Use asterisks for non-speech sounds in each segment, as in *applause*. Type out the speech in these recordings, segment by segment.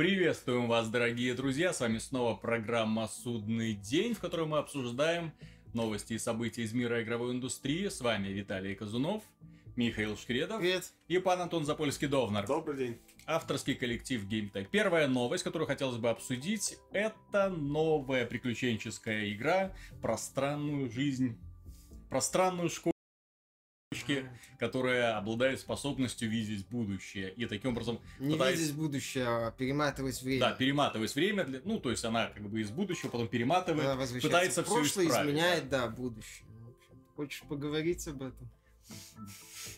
Приветствуем вас, дорогие друзья! С вами снова программа «Судный день», в которой мы обсуждаем новости и события из мира игровой индустрии. С вами Виталий Казунов, Михаил Шкредов Привет. и пан Антон Запольский-Довнар. Добрый день. Авторский коллектив GameTech. Первая новость, которую хотелось бы обсудить, это новая приключенческая игра про странную жизнь, про странную школу, которая обладает способностью видеть будущее. И таким образом Не пытается- видеть будущее, а перематывать время. Да, перематывать время, для... ну, то есть она как бы из будущего, потом перематывает, Она пытается в все прошлое, исправить. изменяет, да, будущее. Общем, Хочешь поговорить об этом?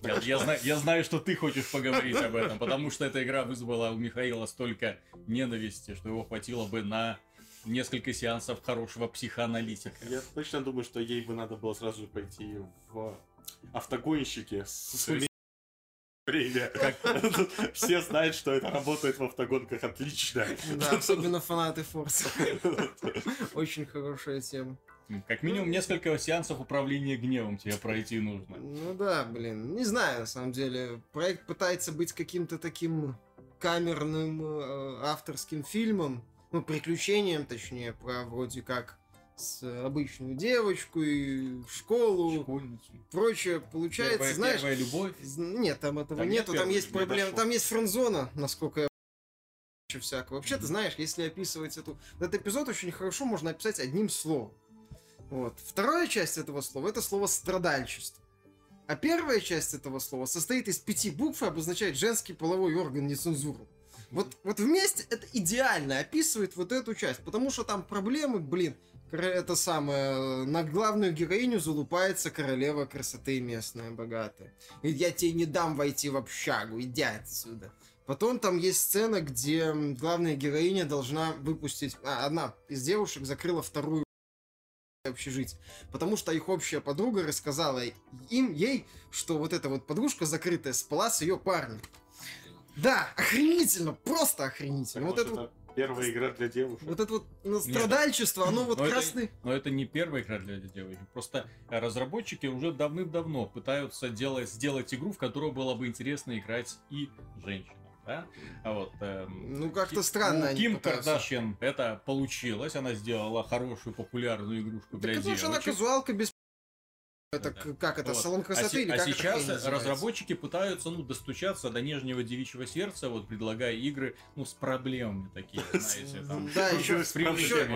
Я, я знаю, я знаю, что ты хочешь поговорить об этом, потому что эта игра вызвала у Михаила столько ненависти, что его хватило бы на несколько сеансов хорошего психоаналитика. Я точно думаю, что ей бы надо было сразу же пойти в автогонщики с. *laughs* Все знают, что это работает в автогонках отлично. Да, *laughs* особенно фанаты Форса. *laughs* Очень хорошая тема. Как минимум несколько сеансов управления гневом тебе пройти нужно. Ну да, блин, не знаю, на самом деле. Проект пытается быть каким-то таким камерным э, авторским фильмом, ну, приключением, точнее, про вроде как с обычную девочку и школу, Школьницу. прочее. Получается, Первая, знаешь, первая любовь. Нет, там этого Там нет нету, там есть проблема, дошел. там есть френдзона, насколько я всякого. Вообще, ты знаешь, если описывать эту... Этот эпизод очень хорошо можно описать одним словом. Вот. Вторая часть этого слова — это слово «страдальчество». А первая часть этого слова состоит из пяти букв и обозначает женский половой орган нецензуру. Вот, вот вместе это идеально описывает вот эту часть, потому что там проблемы, блин, это самое, на главную героиню залупается королева красоты местная, богатая. И я тебе не дам войти в общагу, иди отсюда. Потом там есть сцена, где главная героиня должна выпустить... А, одна из девушек закрыла вторую общежитие. Потому что их общая подруга рассказала им, ей, что вот эта вот подружка закрытая спала с ее парнем. Да, охренительно, просто охренительно. Вот это вот, первая игра для девушек. вот это вот ну, страдальчество, оно вот Но это- красный... Но это не первая игра для девочек. Просто разработчики уже давным-давно пытаются делать, сделать игру, в которую было бы интересно играть и женщинам. Да? А вот, эм, Ну, как-то странно У Ким. Кардашьян это получилось. Она сделала хорошую популярную игрушку Так для потому что она девочек. казуалка без... Это Да. как это, Вот. салон А, красоты се- или а как сейчас называется? разработчики пытаются ну, достучаться до нежнего девичьего сердца, вот предлагая игры ну, с проблемами такие, знаете. Там, Да, Ну,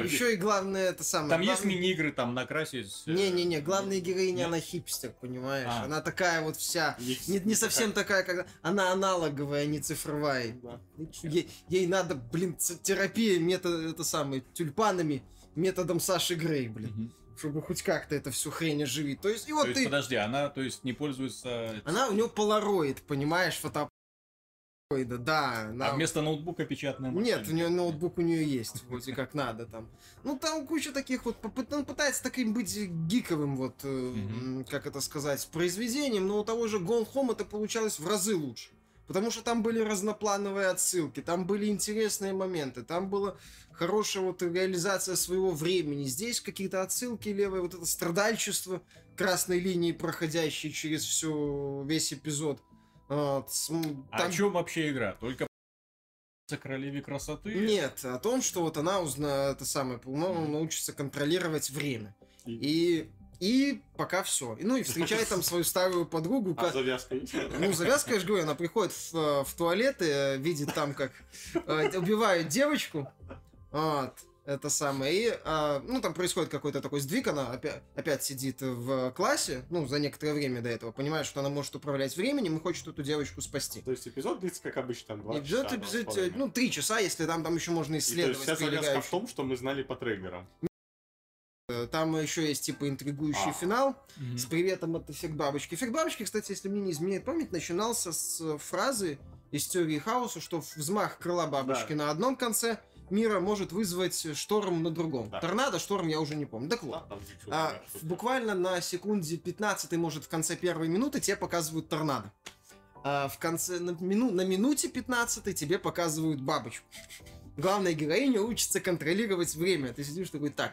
еще, и главное это самое. там есть мини-игры, там накрасить... э, Не-не-не, главная героиня, Нет? она хипстер, понимаешь? А. Она такая вот вся... Не- Не, не совсем такая, как... Она аналоговая, а не цифровая. Да. Ей, ей надо, блин, терапия метод, это самое, тюльпанами, методом Саши Грей, блин. Чтобы хоть как-то это всю хрень оживить. То есть, и То вот есть, ты... подожди, она то есть не пользуется... Она, у нее полароид, понимаешь, фотоаппароида, да. она- А вместо ноутбука печатная Нет, машинка. у нее ноутбук у нее есть, вроде как надо там. Ну, там куча таких вот, он пытается таким быть гиковым, вот, э, как это сказать, произведением, но у того же Gone Home это получалось в разы лучше. Потому что там были разноплановые отсылки, там были интересные моменты, там была хорошая вот реализация своего времени. Здесь какие-то отсылки левые, вот это страдальчество красной линии, проходящей через всю, весь эпизод. Вот, м, А там- о чем вообще игра? Только королеве красоты? Нет, о том, что вот она узна, это самое, ну, научится контролировать время. И, и пока все. Ну и встречает там свою старую подругу. А ка- завязка есть? Ну, завязка, я же говорю, она приходит в, э, в туалет и э, видит там, как э, убивают девочку. Вот. Это самое. И, а, ну, там происходит какой-то такой сдвиг, она опять, опять сидит в классе, ну, за некоторое время до этого, понимает, что она может управлять временем и хочет эту девочку спасти. То есть эпизод длится, как обычно, там, два И часа. эпизод, ну, три часа, если там, там еще можно И то есть исследовать. вся завязка в том, что мы знали по трейлерам. Э, Там еще есть типа интригующий А. финал Мгм. с приветом от эффект бабочки. Эффект бабочки, кстати, если мне не изменяет память, начинался с фразы из теории хаоса, что взмах крыла бабочки Да. на одном конце мира может вызвать шторм на другом. Да. Торнадо, шторм, я уже не помню. Так вот. Да, а, буквально на секунде 15, может, в конце первой минуты тебе показывают торнадо. А в конце, на, мину, на минуте 15 тебе показывают бабочку. Главная героиня учится контролировать время. Ты сидишь такой, так,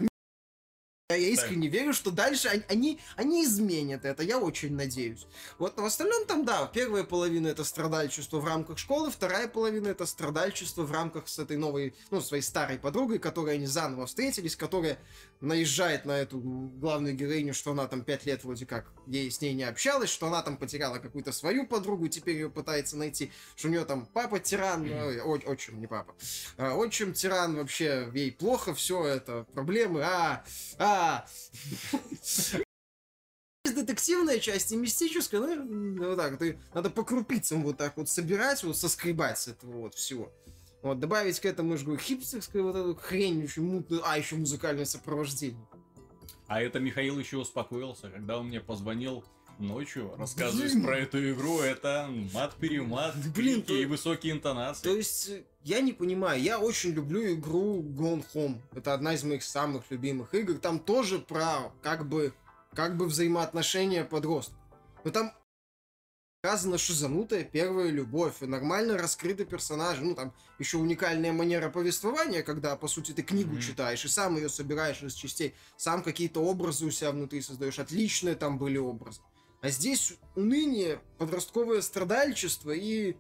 Я искренне верю, что дальше они, они, они изменят это, я очень надеюсь. Вот в остальном там, да, первая половина это страдальчество в рамках школы, вторая половина это страдальчество в рамках с этой новой, ну, своей старой подругой, которой они заново встретились, которая наезжает на эту главную героиню, что она там пять лет вроде как ей с ней не общалась, что она там потеряла какую-то свою подругу, теперь ее пытается найти, что у нее там папа тиран, ой, отчим, не папа, а, отчим тиран, вообще ей плохо, все это проблемы, а, а. *laughs* Есть детективная часть и мистическая, ну, вот так, ты, надо по крупицам вот так вот собирать, вот соскребать с этого вот всего. Вот, добавить к этому, я же говорю, хипстерскую вот эту хрень, очень мутную, а, еще музыкальное сопровождение. А это Михаил еще успокоился, когда он мне позвонил ночью, рассказывая про эту игру, это мат-перемат, Блин, крики и то- высокие интонации. То есть, э, я не понимаю, я очень люблю игру Gone Home. Это одна из моих самых любимых игр. Там тоже про, как бы, как бы взаимоотношения подростков. Но там показана шизанутая первая любовь, и нормально раскрыты персонажи. Ну, там еще уникальная манера повествования, когда, по сути, ты книгу Мгм. читаешь и сам ее собираешь из частей, сам какие-то образы у себя внутри создаешь. Отличные там были образы. А здесь уныние, подростковое страдальчество и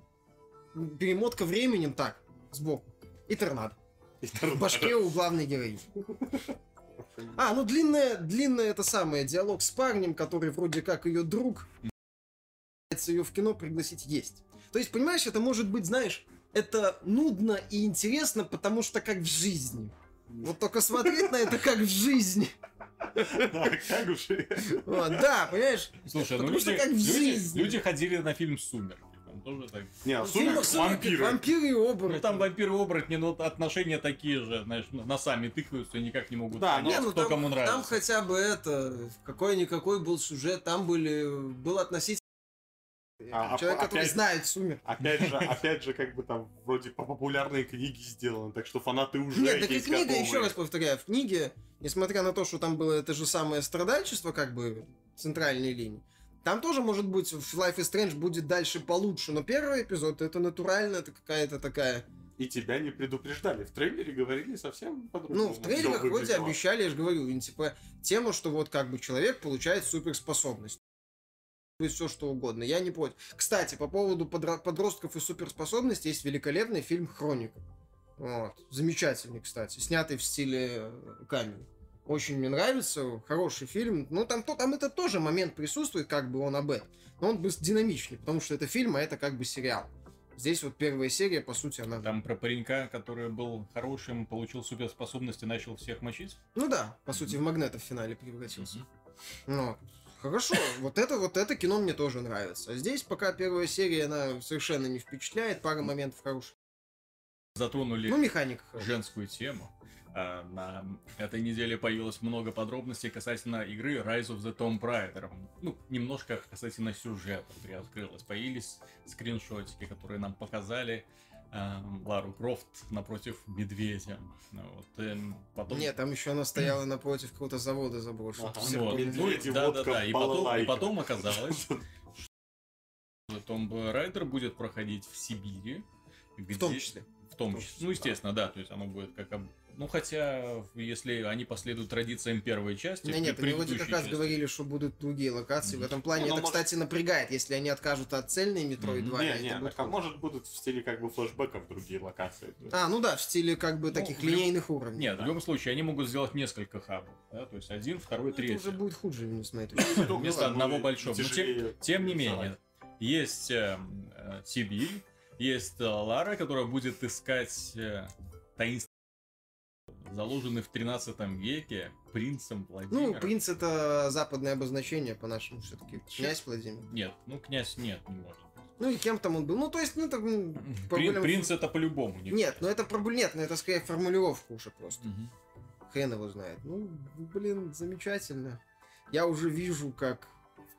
перемотка временем так, сбоку. И торнадо. В башке у главной героини. А, ну длинная, длинная это самое, диалог с парнем, который вроде как ее друг, ее в кино пригласить есть. То есть, понимаешь, это может быть, знаешь, это нудно и интересно, потому что как в жизни. Вот только смотреть на это как в жизни. Да, как же. Вот, да, понимаешь? Слушай, ну люди, как в люди, жизни. люди ходили на фильм «Сумерки». Там тоже так. Не, а В «Сумерки» вампиры. вампиры и оборотни. Ну там вампиры-оборотни, но отношения такие же, знаешь, носами тыкаются и никак не могут Да, понять, Не, ну кто там, кому нравится. там хотя бы это, какой-никакой был сюжет, там были, был относительно А, а, человек, который опять- знает сумер. Опять же, *laughs* опять же, как бы там вроде по популярной книге сделано, так что фанаты уже Нет, так и книга, готовые. еще раз повторяю, в книге, несмотря на то, что там было это же самое страдальчество, как бы, центральной линии, там тоже, может быть, в Life is Strange будет дальше получше, но первый эпизод, это натурально, это какая-то такая... И тебя не предупреждали. В трейлере говорили совсем по-другому. Ну, в трейлерах всё вроде обещали, я же говорю, типа, тему, что вот как бы человек получает суперспособность. Все что угодно. Я не против. Кстати, по поводу подростков и суперспособностей есть великолепный фильм Хроника. Вот. Замечательный, кстати. Снятый в стиле э, камень. Очень мне нравится. Хороший фильм. Ну, там, то, там это тоже момент присутствует, как бы он об этом. Но он бы динамичный, потому что это фильм, а это как бы сериал. Здесь вот первая серия, по сути, она... Там про паренька, который был хорошим, получил суперспособности, начал всех мочить. Ну да, по сути, в магнета в финале превратился. Ну, хорошо, вот это, вот это кино мне тоже нравится. А здесь пока первая серия, она совершенно не впечатляет, пара моментов хороших. Затронули Ну, хорошая. женскую тему. А, На этой неделе появилось много подробностей касательно игры Rise of the Tomb Raider. Ну, немножко касательно сюжета приоткрылось. Появились скриншотики, которые нам показали Лару Крофт напротив медведя. Ну, Вот, эм, потом... Нет, там еще она стояла напротив какого-то завода заброшенного. Ага. Вот. Ну, Медведи, да, да, водка, да. И потом, и потом оказалось, *laughs* что Tomb Raider будет проходить в Сибири. В том числе. В том числе. Ну, естественно, да. То есть оно будет как... об- Ну, хотя, если они последуют традициям первой части... Не, нет, они вроде как раз части. говорили, что будут другие локации. В Мгм. этом плане Не, ну, это, может- кстати, напрягает. Если они откажут от цельной Metroid Мгм. 2, Не, это не, будет так, а может будут в стиле как бы флешбеков другие локации. А, ну да, в стиле как бы Ну, таких в люб- линейных уровней. Нет, в любом случае, они могут сделать несколько хабов. Да? То есть один, второй, Ну, это третий. уже будет хуже, с моей точки Ну, зрения. Вместо одного большого. Тем не менее, есть э, э, Сибирь, есть э, Лара, которая будет искать э, таинственный заложенный в 13 веке принцем Владимиром. Ну, принц это западное обозначение по-нашему все-таки. Князь Владимир. Нет, ну князь нет, не может. Ну и кем там он был? Ну, то есть, ну, это... м, При- проблема принц это по-любому. не- Нет, ну это проблема... Нет, ну это скорее формулировка уже просто. Мгм. Хрен его знает. Ну, блин, замечательно. Я уже вижу, как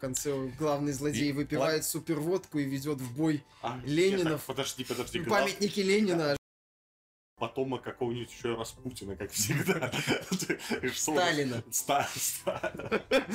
конце главный злодей И- выпивает суперводку и ведет в бой А, Ленинов. нет, так, Подожди, подожди. памятники Ленина. Потома какого-нибудь еще Распутина, как всегда. *laughs* Сталина. Ста- Ста- *laughs*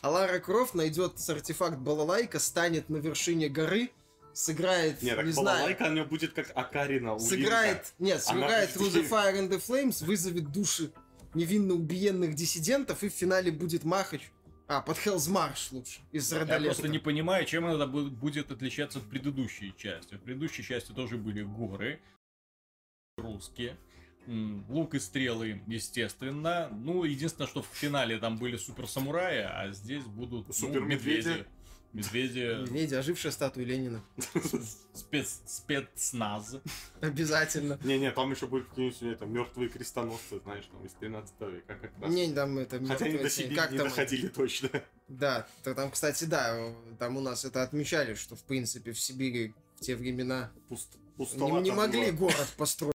А Лара Крофт найдет артефакт Балалайка, станет на вершине горы, сыграет, Нет, не знаю, у нее будет как Акарина у Линка. сыграет, нет, Она сыграет Through the Fire and the Flames, вызовет души невинно убиенных диссидентов, и в финале будет Махач. А, под Hell's Marsh лучше, из Я Родолета. просто не понимаю, чем это бу- будет отличаться от предыдущей части. В предыдущей части тоже были горы, русские, лук и стрелы, естественно. Ну, единственное, что в финале там были супер самураи, а здесь будут ну, Супермедведи. медведи. Медведи, Медведи, ожившая статуя Ленина. спец, спецназ. Обязательно. Не-не, там еще будет какие-нибудь это, мертвые крестоносцы, знаешь, там из 13 века как раз. Не, там это... Хотя они мертвые до. Сибири Как не там? доходили точно. Да, то там, кстати, да, там у нас это отмечали, что, в принципе, в Сибири в те времена Пуст- не, пустовато не могли было. город построить.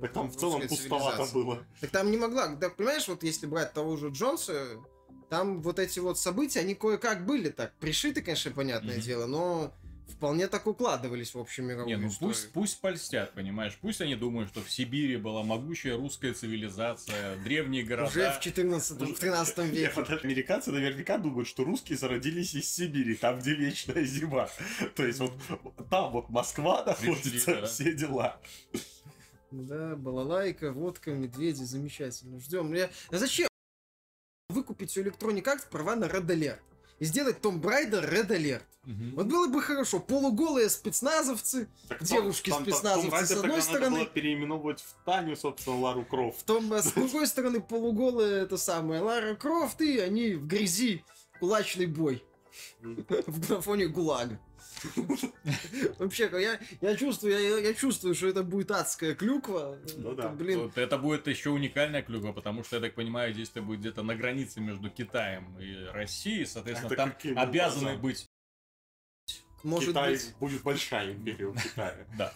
Так там в целом пустовато было. Так там не могла. Да, понимаешь, вот если брать того же Джонса, там вот эти вот события, они кое-как были так. Пришиты, конечно, понятное Мгм. дело, но вполне так укладывались в общем мировую Не, ну историю. пусть, пусть польстят, понимаешь? Пусть они думают, что в Сибири была могучая русская цивилизация, древние города. Уже в 14 в 13 Не, веке. подожди, Американцы наверняка думают, что русские зародились из Сибири, там, где вечная зима. То есть вот там вот Москва находится, да. все дела. Да, балалайка, водка, медведи, замечательно. Ждем. Я... А зачем выкупить у Electronic Arts права на Red Alert? И сделать Том Брайдер Red Alert. Мгм. Вот было бы хорошо. Полуголые спецназовцы, Так Девушки там- там- спецназовцы, Том Райдер с одной стороны- Надо было переименовывать в Таню, собственно, Лару Крофт. Том, с другой стороны, полуголые это самое Лара Крофт, и они в грязи. Кулачный бой. *laughs* На фоне ГУЛАГа. *laughs* Вообще, я, я чувствую, я, я чувствую, что это будет адская клюква. Ну Это, да. Блин, Вот это будет еще уникальная клюква, потому что, я так понимаю, действие будет где-то на границе между Китаем и Россией, соответственно, Это там обязаны образом? быть, может Китай быть... будет большая империя у Китая. да.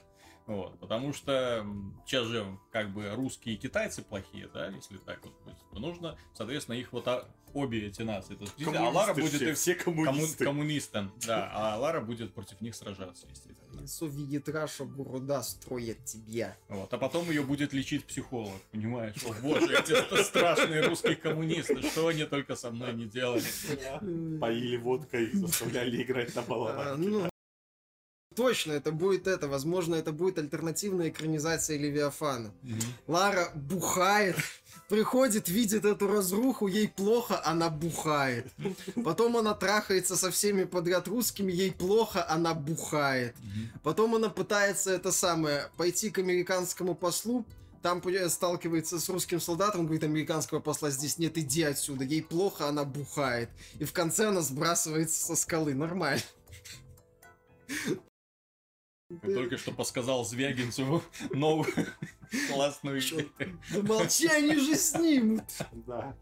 Вот, потому что сейчас же как бы русские и китайцы плохие, да, если так вот быть, то нужно, соответственно, их вот а- обе эти нации. То есть, а Лара будет все, и все комму- коммунисты. коммунистом, да, а Лара будет против них сражаться, естественно. Совет Раша города строят тебя. Вот, а потом ее будет лечить психолог, понимаешь? О, боже, эти страшные русские коммунисты, что они только со мной не делали. Поили водкой, заставляли играть на А, балалайке. Точно, это будет это. Возможно, это будет альтернативная экранизация Левиафана. Лара бухает, *laughs* приходит, видит эту разруху, ей плохо, она бухает. Потом она трахается со всеми подряд русскими, ей плохо, она бухает. Потом она пытается это самое, пойти к американскому послу, там сталкивается с русским солдатом, говорит, американского посла здесь нет, иди отсюда. Ей плохо, она бухает. И в конце она сбрасывается со скалы. Нормально. Я только что подсказал Звягинцеву *laughs* новую *laughs* классную идею. Да молчи, они же снимут. Да.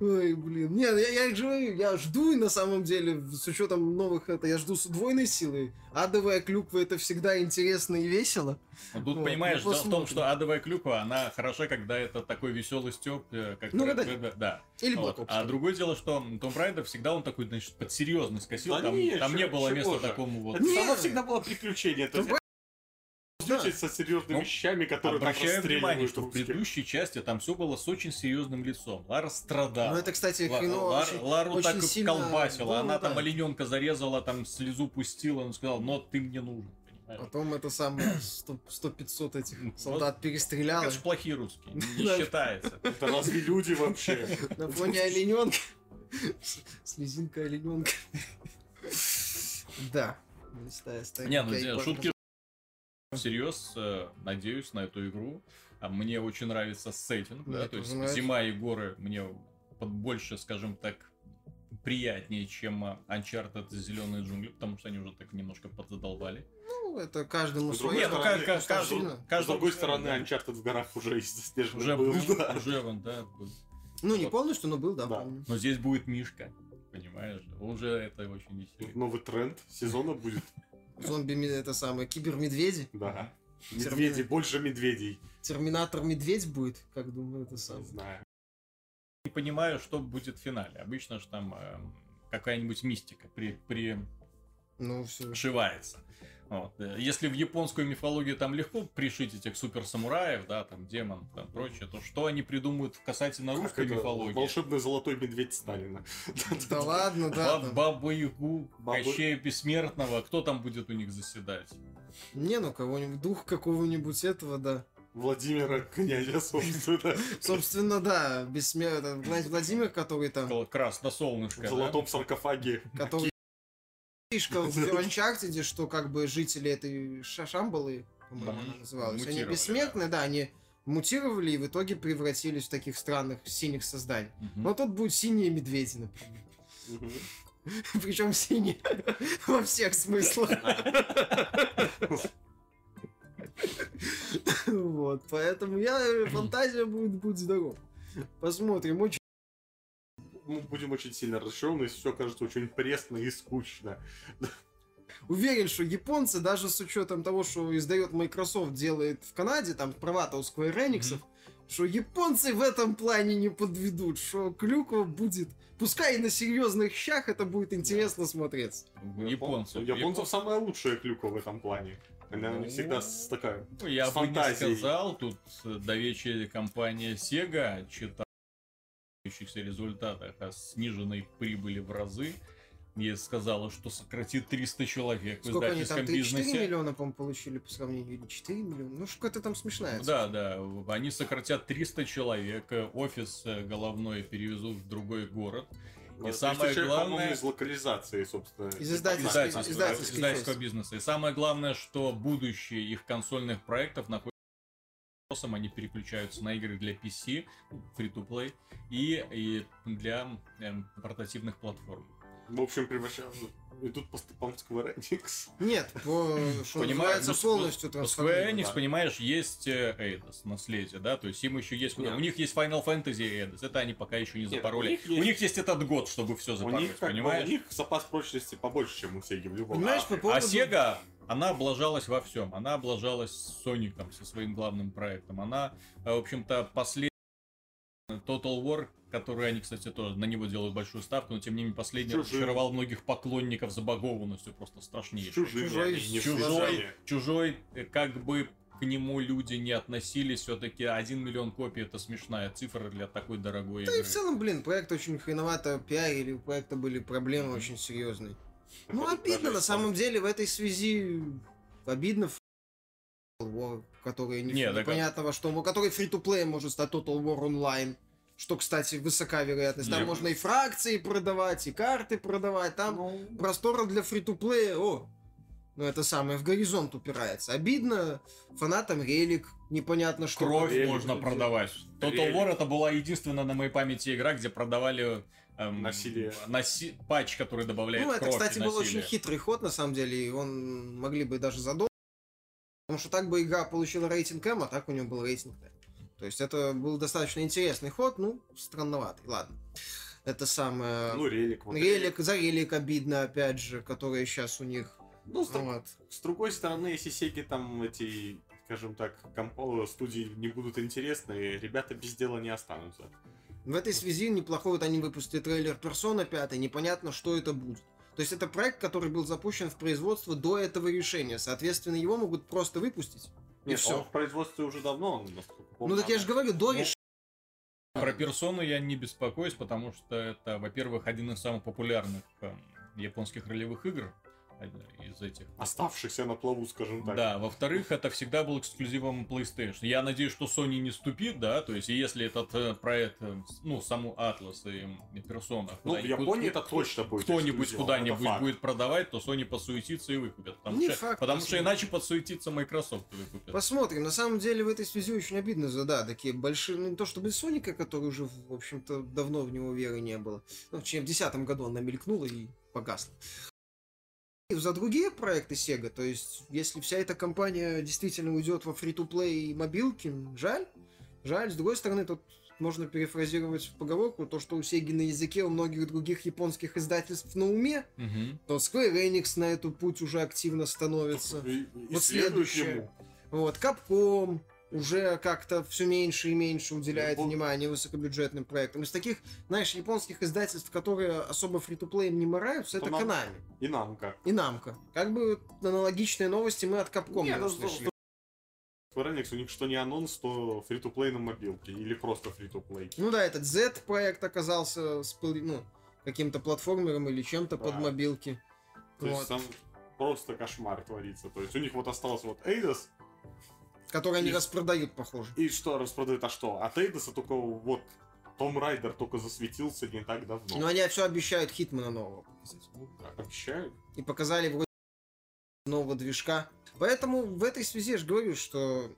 Ой, блин. Нет, я, я же говорю, я жду и на самом деле, с учетом новых это, я жду с удвоенной силой. Адовая клюква это всегда интересно и весело. Ну, Тут, Вот, понимаешь, ну, дело в том, что адовая клюква, она хороша, когда это такой веселый степ, э, как Ну, Red- да, Red- да. Или Вот. Black Ops. А другое дело, что Том Райдер всегда он такой, значит, под серьезный скосил, Да там, не, там чё- не было места же. такому вот. Это само всегда было приключение. Да. со серьезными Ну, вещами, которые там внимание, что в предыдущей части там все было с очень серьезным лицом. Лара страдала. Ну это, кстати, Ла- хреново. Лар- очень- Лару очень так сильно- колбасила, ну, она да. там олененка зарезала, там слезу пустила, он сказал, но ты мне нужен, понимаешь? Потом это самое 100-500 этих Вот. солдат перестрелял. Это ж плохие русские, не считается. Это разве люди вообще? На фоне олененка. Слезинка олененка. Да. Не, ну шутки всерьез, э, надеюсь на эту игру. А Мне очень нравится сеттинг, Мне да, то есть нравится. зима и горы мне под больше, скажем так, приятнее, чем а, Uncharted Зеленые джунгли, потому что они уже так немножко подзадолбали. Ну, это каждому свое. другой Не, ну, с друг- каждый- С каждый- другой стороны, да. Uncharted в горах уже из заснеженных Уже был, был, да. уже он, да, был. Ну, не Вот. полностью, но был, да, Да. помню. Но здесь будет Мишка, понимаешь? Уже это очень весело. Новый тренд сезона будет. Зомби это самое, кибермедведи. Да. Медведи, больше медведей. Терминатор медведь будет, как думаю, это Не самое. знаю. Не понимаю, что будет в финале. Обычно же там эм, какая-нибудь мистика при, при Ну, все. пришивается. Вот. Э, Если в японскую мифологию там легко пришить этих супер-самураев, да, там демон, там прочее, то что они придумают касательно русской это? мифологии? Волшебный золотой медведь Сталина. Да ладно, да. Баб- там. Бабу Ягу, Кощея Бессмертного, кто там будет у них заседать? Не, ну кого-нибудь, дух какого-нибудь этого, да. Владимира князя, собственно. *laughs* Собственно, да, бессмертный князь Владимир, который там, Красносолнышко, В золотом саркофаге. который фишка в *laughs* Uncharted, что как бы жители этой Ша- Шамбалы, по-моему, она называлась, они бессмертны, да, они мутировали и в итоге превратились в таких странных синих созданий. Но тут будут синие медведи, например. *laughs* Причем синие *laughs* во всех смыслах. Вот, поэтому я *clears throat* фантазия будет, будет здоров. Посмотрим, очень Мы будем очень сильно разочарованы, если все кажется очень пресно и скучно. уверен, что японцы, даже с учетом того, что издает Microsoft, делает в Канаде, там права-то у Square Enix, что японцы в этом плане не подведут, что Клюква будет, пускай и на серьезных щах это будет интересно смотреться. У японцев. У японцев самая лучшая клюка в этом плане. Она Ну, всегда с такая... Ну, я с бы не сказал, тут до вечера компания Sega читала в результатах о сниженной прибыли в разы. И сказала, что сократит 300 человек в Сколько они там, издательском 3-4 бизнесе. миллиона, по-моему, получили по сравнению, или 4 миллиона? Ну, что-то там смешная Да, да, они сократят 300 человек, э, офис э, головной перевезут в другой город. И Ну, самое человек, главное- из локализации, собственно. Из издательский издательского часть. бизнеса. И самое главное, что будущее их консольных проектов находится вопросом, они переключаются на игры для PC, free-to-play, и, и для эм, портативных платформ. В общем, превращаются... Идут по стопам Square Enix. Нет, по, *laughs* что Понимаешь, ну, полностью У Square. Enix, да. понимаешь, есть э, Eidos, наследие, да, то есть им еще есть куда. Нет. У них есть Final Fantasy и Eidos, это они пока еще не Нет, запороли. у них У есть- них есть этот год, чтобы все У запороть, них, как бы, понимаешь? у них запас прочности побольше, чем у Sega в любом. Понимаешь, по А поводу... Sega, она облажалась во всем. Она облажалась с Соником, со своим главным проектом. Она, э, в общем-то, последний Total War, который они, кстати, тоже на него делают большую ставку, но тем не менее последний Чужим. разочаровал многих поклонников забагованностью, просто С страшнейшей. чужими Чужой- Чужой, чужой, э, как бы к нему люди не относились, все-таки 1 миллион копий это смешная цифра для такой дорогой Да и игры. в целом, блин, проект очень хреновато пиарили, у проекта были проблемы очень серьезные. Ну, обидно, на самом деле, в этой связи обидно, в War, который не, Не, так- непонятного, что, который фри-то-плей может стать Total War Online. Что, кстати, высока вероятность. Там Не. можно и фракции продавать, и карты продавать. Там Ну, простора для фри-то-плея. О, ну это самое, в горизонт упирается. Обидно фанатам релик, непонятно что. Кровь Релик. можно продавать. Total Релик. War это была единственная на моей памяти игра, где продавали эм, Насилие. наси- патч, который добавляет Ну, это, кровь кстати, и был очень хитрый ход, на самом деле, и он могли бы даже задолго. Потому что так бы игра получила рейтинг М, а так у него был рейтинг Т. То есть это был достаточно интересный ход, ну, странноватый, ладно. Это самое... ну, релик. вот релик, за релик обидно, опять же, который сейчас у них... Ну, с, Вот. с другой стороны, если Сеги там эти, скажем так, компо студии не будут интересны, ребята без дела не останутся. В этой связи неплохой вот они выпустили трейлер Persona 5, непонятно, что это будет. То есть это проект, который был запущен в производство до этого решения. Соответственно, его могут просто выпустить. И Нет, все. он в производстве уже давно, он. Ну так я же говорю, до Ну, решения. Про персону я не беспокоюсь, потому что это, во-первых, один из самых популярных эм, японских ролевых игр из этих. Оставшихся на плаву, скажем так. Да, во-вторых, это всегда был эксклюзивом PlayStation. Я надеюсь, что Sony не ступит, да, то есть если этот э, проект, э, ну, саму Атлас и, Persona Ну, в Японии это точно будет кто-нибудь куда-нибудь будет продавать, то Sony подсуетится и выкупит. Потому, Не что, факт, потому что иначе подсуетится Microsoft и выкупит. Посмотрим. На самом деле в этой связи очень обидно за, да, такие большие, ну не то чтобы Соника, который уже, в общем-то, давно в него веры не было. Ну, в десятом году она мелькнула и погасла. За другие проекты Sega, то есть, если вся эта компания действительно уйдет во фри-то-плей и мобилки, жаль. Жаль. С другой стороны, тут можно перефразировать поговорку, то, что у Sega на языке, у многих других японских издательств на уме, Мгм. то Square Enix на эту путь уже активно становится. И- и Вот следует следующее. Вот, Capcom уже как-то все меньше и меньше уделяет Япон- внимание высокобюджетным проектам. Из таких, знаешь, японских издательств, которые особо фри-то-плеем не мораются, это То нам- Konami И намка. и Namco. Как бы аналогичные новости мы от Capcom Не, не ну, услышали. Square Enix, у них что не анонс, то фри-то-плей на мобилке. Или просто фри-то-плей. Ну да, этот Z-проект оказался с ну, каким-то платформером или чем-то Да. под мобилки. То Вот. есть там просто кошмар творится. То есть у них вот остался вот Эйдос, Которые они И- распродают, похоже. И что распродают, а что? От Эйдоса только вот Том Райдер только засветился не так давно. Но они все обещают Хитмана нового показать. Ну, да, обещают. И показали вроде нового движка. Поэтому в этой связи я же говорю, что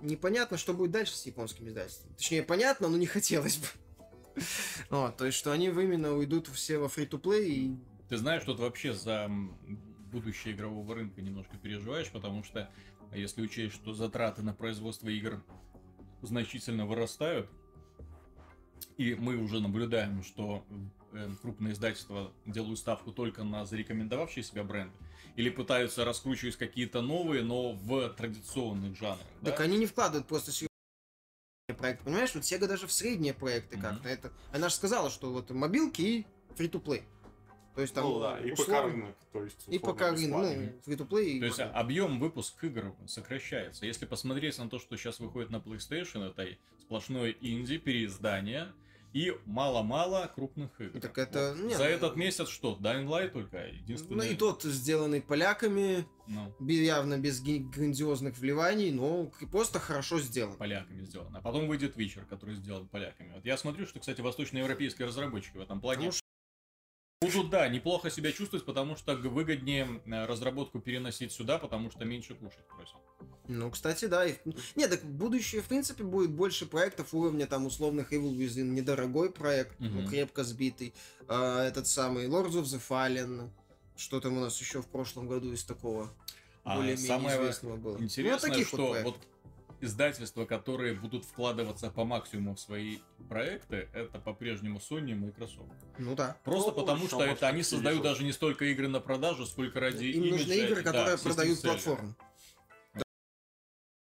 непонятно, что будет дальше с японским издательством. Точнее, понятно, но не хотелось бы. *laughs* Вот, то есть, что они именно уйдут все во фри-то-плей и Ты знаешь, ты вообще за будущее игрового рынка немножко переживаешь, потому что если учесть, что затраты на производство игр значительно вырастают, и мы уже наблюдаем, что э, крупные издательства делают ставку только на зарекомендовавшие себя бренды, или пытаются раскручивать какие-то новые, но в традиционных жанрах. да? Так они не вкладывают просто проекты. Понимаешь, вот Sega даже в средние проекты Мгм. как-то это. Она же сказала, что вот мобилки и фри-то-плей. То есть там ну да, и условно- рынок, то есть И условно, пока рынок, бесплатный. ну, и То есть объем выпуск игр сокращается. Если посмотреть на то, что сейчас выходит на PlayStation, это сплошное инди, переиздание и мало-мало крупных игр. Так это- Вот. не, За ну- этот месяц что? Dying Light только Ну единственное. и тот сделанный поляками, ну, явно без грандиозных вливаний, но просто хорошо сделан. поляками сделано. А потом выйдет Witcher, который сделан поляками. Вот я смотрю, что, кстати, восточноевропейские разработчики в этом плане Потому что- будут, да, неплохо себя чувствовать, потому что выгоднее э, разработку переносить сюда, потому что меньше кушать просят. Ну, кстати, да. И... Нет, так будущее, в принципе, будет больше проектов уровня там условных Evil Within. Недорогой проект, ну, Мгм. крепко сбитый. А, этот самый Lords of the Fallen. Что там у нас еще в прошлом году из такого А более-менее известного было? Интересно, ну, таких что вот вот. Издательства, которые будут вкладываться по максимуму в свои проекты, это по-прежнему Sony и Microsoft. Ну да. Просто Ну, потому, что может, это они создают даже не столько игры на продажу, сколько ради Им имиджа. нужны игры, да, которые system продают платформу.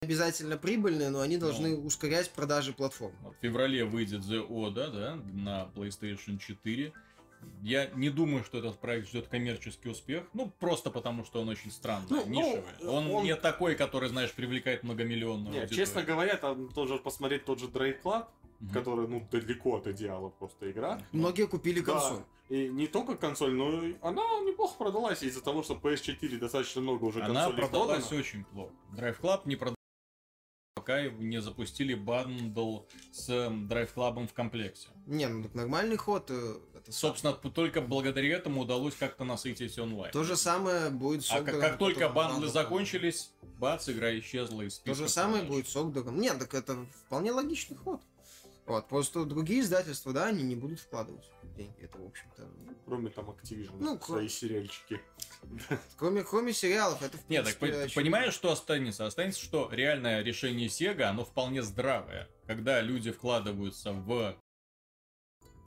Обязательно прибыльные, но они должны ускорять продажи платформ. Вот в феврале выйдет The Oda, да, на PlayStation 4. Я не думаю, что этот проект ждет коммерческий успех. Ну, просто потому, что он очень странный, Ну, ну, нишевый. он, он- не такой, который, знаешь, привлекает многомиллионную Не, аудиторию. честно говоря, там тоже посмотреть тот же Drive Club, Мгм. который, ну, далеко от идеала просто игра. Многие купили Да. консоль. И не только консоль, но и она неплохо продалась из-за того, что PS4 достаточно много уже Она консолей продалась продано. очень плохо. Drive Club не продалась, пока не запустили бандл с Drive Club в комплекте. Не, ну так нормальный ход. Это Собственно, п- только благодаря этому удалось как-то насытить онлайн. То же самое будет с А как, как только бандлы бандл закончились, бац, игра исчезла из То списка же самое будет с Сокдором. Нет, так это вполне логичный ход. Вот, просто другие издательства, да, они не будут вкладывать деньги. Это, в общем-то, Кроме там Activision, Ну, свои сериальчики. *laughs* кроме, кроме сериалов, это, в Нет, так очевидно. понимаешь, что останется? Останется, что реальное решение Sega, оно вполне здравое. Когда люди вкладываются в...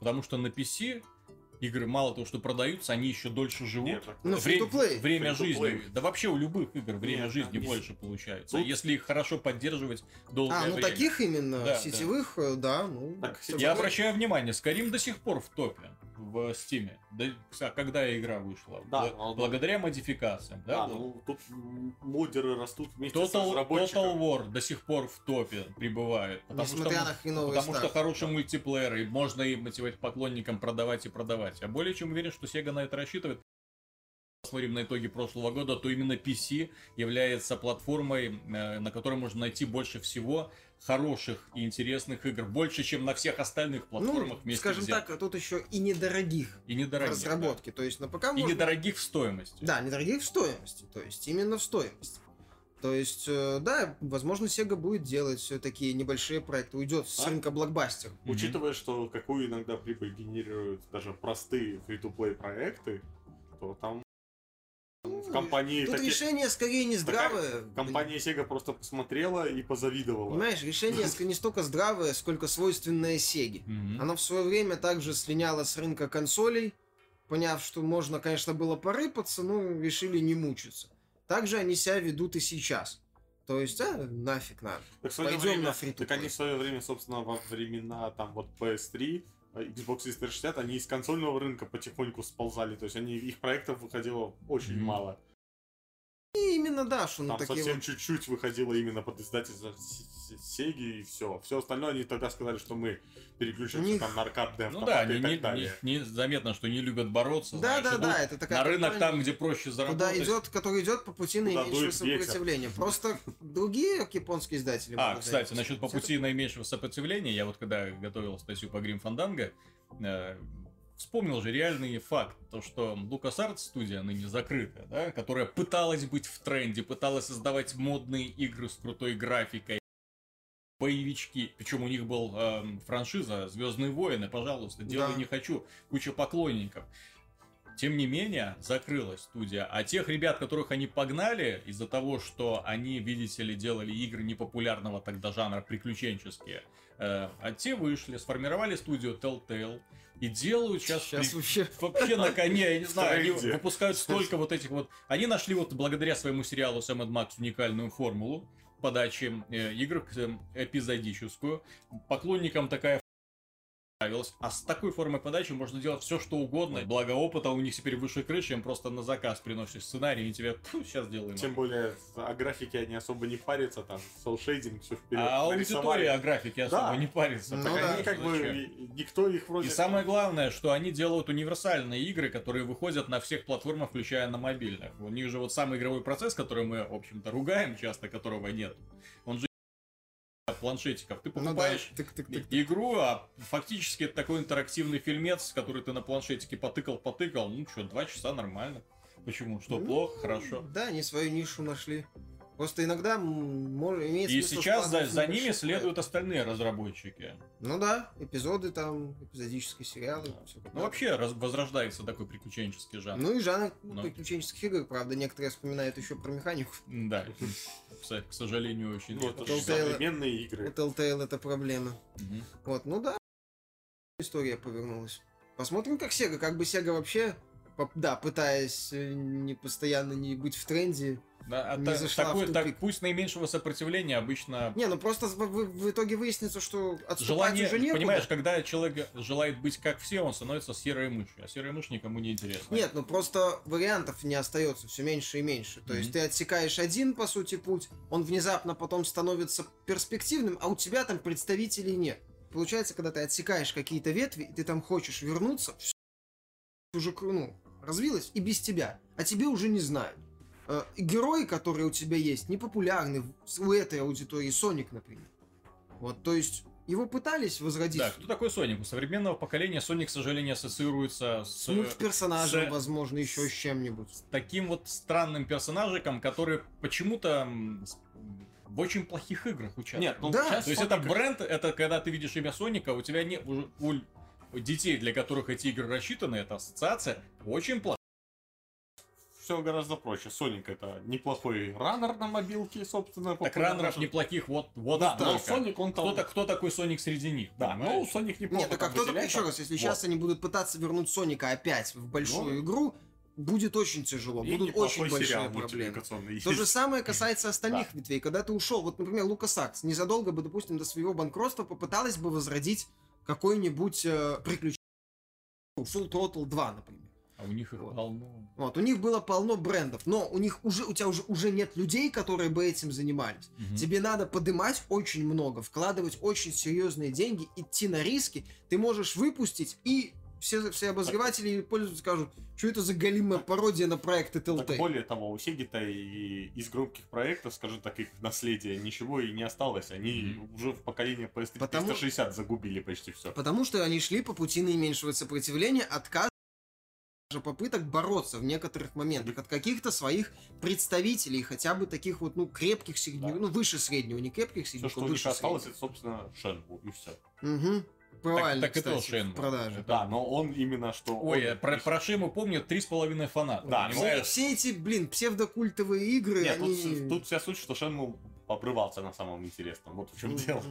Потому что на PC игры мало того, что продаются, они еще дольше живут. Нет, так- Ну, Вре-. Время жизни. Да вообще у любых игр время Нет, жизни они- больше получается. Тут- Если их хорошо поддерживать долгое А, ну время. таких именно Да, сетевых, э, да, ну. Так, всё Я обращаю внимание, Скарим до сих пор в топе в Стиме. Да, а когда игра вышла? Да, но- благодаря модификациям. Да, Да, ну тут модеры растут вместе с Total, разработчиком. Total War до сих пор в топе прибывает. Потому, Несмотря что, на хреновый потому что старт. хороший мультиплеер, и можно и мотивировать поклонникам продавать и продавать. Я более чем уверен, что Sega на это рассчитывает. Посмотрим на итоги прошлого года, то именно PC является платформой, э, на которой можно найти больше всего хороших и интересных игр. Больше, чем на всех остальных платформах Ну, вместе скажем взятых. так, тут еще и недорогих И недорогих. да. разработки. То есть на ПК И можно... недорогих в стоимости. Да, недорогих в стоимости. То есть именно в стоимости. То есть, э, да, возможно, Sega будет делать все такие небольшие проекты, уйдет с А? рынка блокбастер. Учитывая, что какую иногда прибыль генерируют даже простые фри-то-плей проекты, то там в компании Ну, Тут такие- решение скорее не здравое. компания Sega просто посмотрела и позавидовала. Понимаешь, решение не столько здравое, сколько свойственное. Мгм. Она в свое время также слиняла с рынка консолей, поняв, что можно, конечно, было порыпаться, но решили не мучиться. Также они себя ведут и сейчас. То есть, а, нафиг надо. Так, Пойдем время- на free-to-play. Так они в свое время, собственно, во времена там вот PS3, э, Xbox 360, они из консольного рынка потихоньку сползали. То есть они, их проектов выходило очень Мгм. мало. И именно, да, что ну Там такие совсем чуть-чуть выходило именно под издательство Сеги и все. Все остальное они тогда сказали, что мы переключимся них- там на аркадные Ну автоматы да, и не, так не- далее. не- не заметно, что не любят бороться. Да, знаешь, да, да, это такая На рынок там, где проще заработать. Куда идет, который идет по пути наименьшего сопротивления. Просто другие японские издатели. А, кстати, насчет по пути наименьшего сопротивления, я вот когда готовил статью по Грим Фанданго, э, вспомнил же реальный факт, то что LucasArts студия ныне закрытая, да, которая пыталась быть в тренде, пыталась создавать модные игры с крутой графикой, боевички, причем у них был эм, франшиза Звездные войны, пожалуйста, делай Да. не хочу, куча поклонников. Тем не менее, закрылась студия. А тех ребят, которых они погнали, из-за того, что они, видите ли, делали игры непопулярного тогда жанра приключенческие, э, а те вышли, сформировали студию Telltale и делают сейчас, Сейчас при- вообще... вообще на коне, я не знаю, они выпускают столько вот этих вот... Они нашли вот благодаря своему сериалу Сэм и Макс уникальную формулу подачи э, игр э, эпизодическую. Поклонникам такая нравилось. А с такой формой подачи можно делать все, что угодно. Благо опыта у них теперь выше крыши, им просто на заказ приносишь сценарий, и тебе *laughs* сейчас делаем. Тем более о графике они особо не парятся, там, соул-шейдинг, все вперед. А аудитория о графике особо Да. не парится. Ну да. как бы, Зачем? никто их вроде... И самое главное, что они делают универсальные игры, которые выходят на всех платформах, включая на мобильных. У них же вот самый игровой процесс, который мы, в общем-то, ругаем часто, которого нет. Он же планшетиков. Ты Ну да, покупаешь тык-тык-тык. игру, а фактически это такой интерактивный фильмец, который ты на планшетике потыкал-потыкал. Ну что, два часа нормально. Почему? Что, Ну, плохо? Хорошо. Да, они свою нишу нашли. Просто иногда может, имеет И сейчас за, за ними следуют остальные разработчики. Ну да, эпизоды там, эпизодические сериалы. как Ну, вообще раз- возрождается такой приключенческий жанр. Ну и жанр Ну. приключенческих игр, правда, некоторые вспоминают еще про механику. Да, к сожалению, очень Ну, это современные У игры. Telltale это проблема. Вот, ну да, история повернулась. Посмотрим, как Sega. Как бы Sega вообще, да, пытаясь э, не постоянно не быть в тренде. Да, а Не та- зашла в такой, так, тупик. пусть наименьшего сопротивления обычно Не, ну просто в, в- в итоге выяснится, что отступать желание, уже некуда. понимаешь, когда человек желает быть как все, он становится серой мышью, а серая мышь никому не интересна. Нет, ну просто вариантов не остается все меньше и меньше. То есть Мгм. ты отсекаешь один, по сути, путь, он внезапно потом становится перспективным, а у тебя там представителей нет. Получается, когда ты отсекаешь какие-то ветви, и ты там хочешь вернуться, уже ну, развилось и без тебя, а тебе уже не знают. Э, Герои, которые у тебя есть, непопулярны в- у этой аудитории, Соник, например. Вот, то есть его пытались возродить Да, кто такой Соник? У современного поколения Соник, к сожалению, ассоциируется с, с мультперсонажем, с- возможно, еще с чем-нибудь. с таким вот странным персонажиком, который почему-то в очень плохих играх участвует. Нет, ну Да. То есть это бренд, это когда ты видишь имя Соника, у тебя не у, у детей, для которых эти игры рассчитаны, эта ассоциация очень плохая. все гораздо проще. Соник это неплохой раннер на мобилке, собственно. Так раннеров неплохих вот, вот Да, но столько. Соник он там... Кто, кто такой Соник среди них? Да, ну понимаешь? Соник неплохо Нет, так а кто выделяется. еще раз, если Вот. сейчас они будут пытаться вернуть Соника опять в большую Ну. игру, будет очень тяжело, И будут очень большие проблемы. То же самое *laughs* касается остальных ветвей. Когда ты ушел, вот, например, Лукасакс незадолго бы, допустим, до своего банкротства попыталась бы возродить какой-нибудь э, приключение. Full Throttle 2, например. А у них их Вот. полно. Вот, у них было полно брендов, но у них уже, у тебя уже, уже нет людей, которые бы этим занимались. Мгм. Тебе надо подымать очень много, вкладывать очень серьезные деньги, идти на риски. Ты можешь выпустить, и все, все обозреватели и пользователи скажут, что это за галимая пародия на проекты Так Telltale. более того, у Сеги-то и из громких проектов, скажем так, их наследия ничего и не осталось. Они Мгм. уже в поколении PS3 Потому- 360 загубили почти все. Потому что они шли по пути наименьшего сопротивления, отказ даже попыток бороться в некоторых моментах от каких-то своих представителей, хотя бы таких вот, ну, крепких среднего, Да. ну, выше среднего, не крепких Все, среднего, что а у них выше осталось, среднего. это, собственно, Шенму, и все. Мгм. Провальный, так это кстати, Shenmue. в продаже. Да, но он именно что... Ой, он- про, про Шиму с половиной фаната. Да, Все, понимаешь? все эти, блин, псевдокультовые игры, Нет, тут, они... тут вся суть, что Шенму обрывался на самом интересном. Вот в чем Мгм. дело.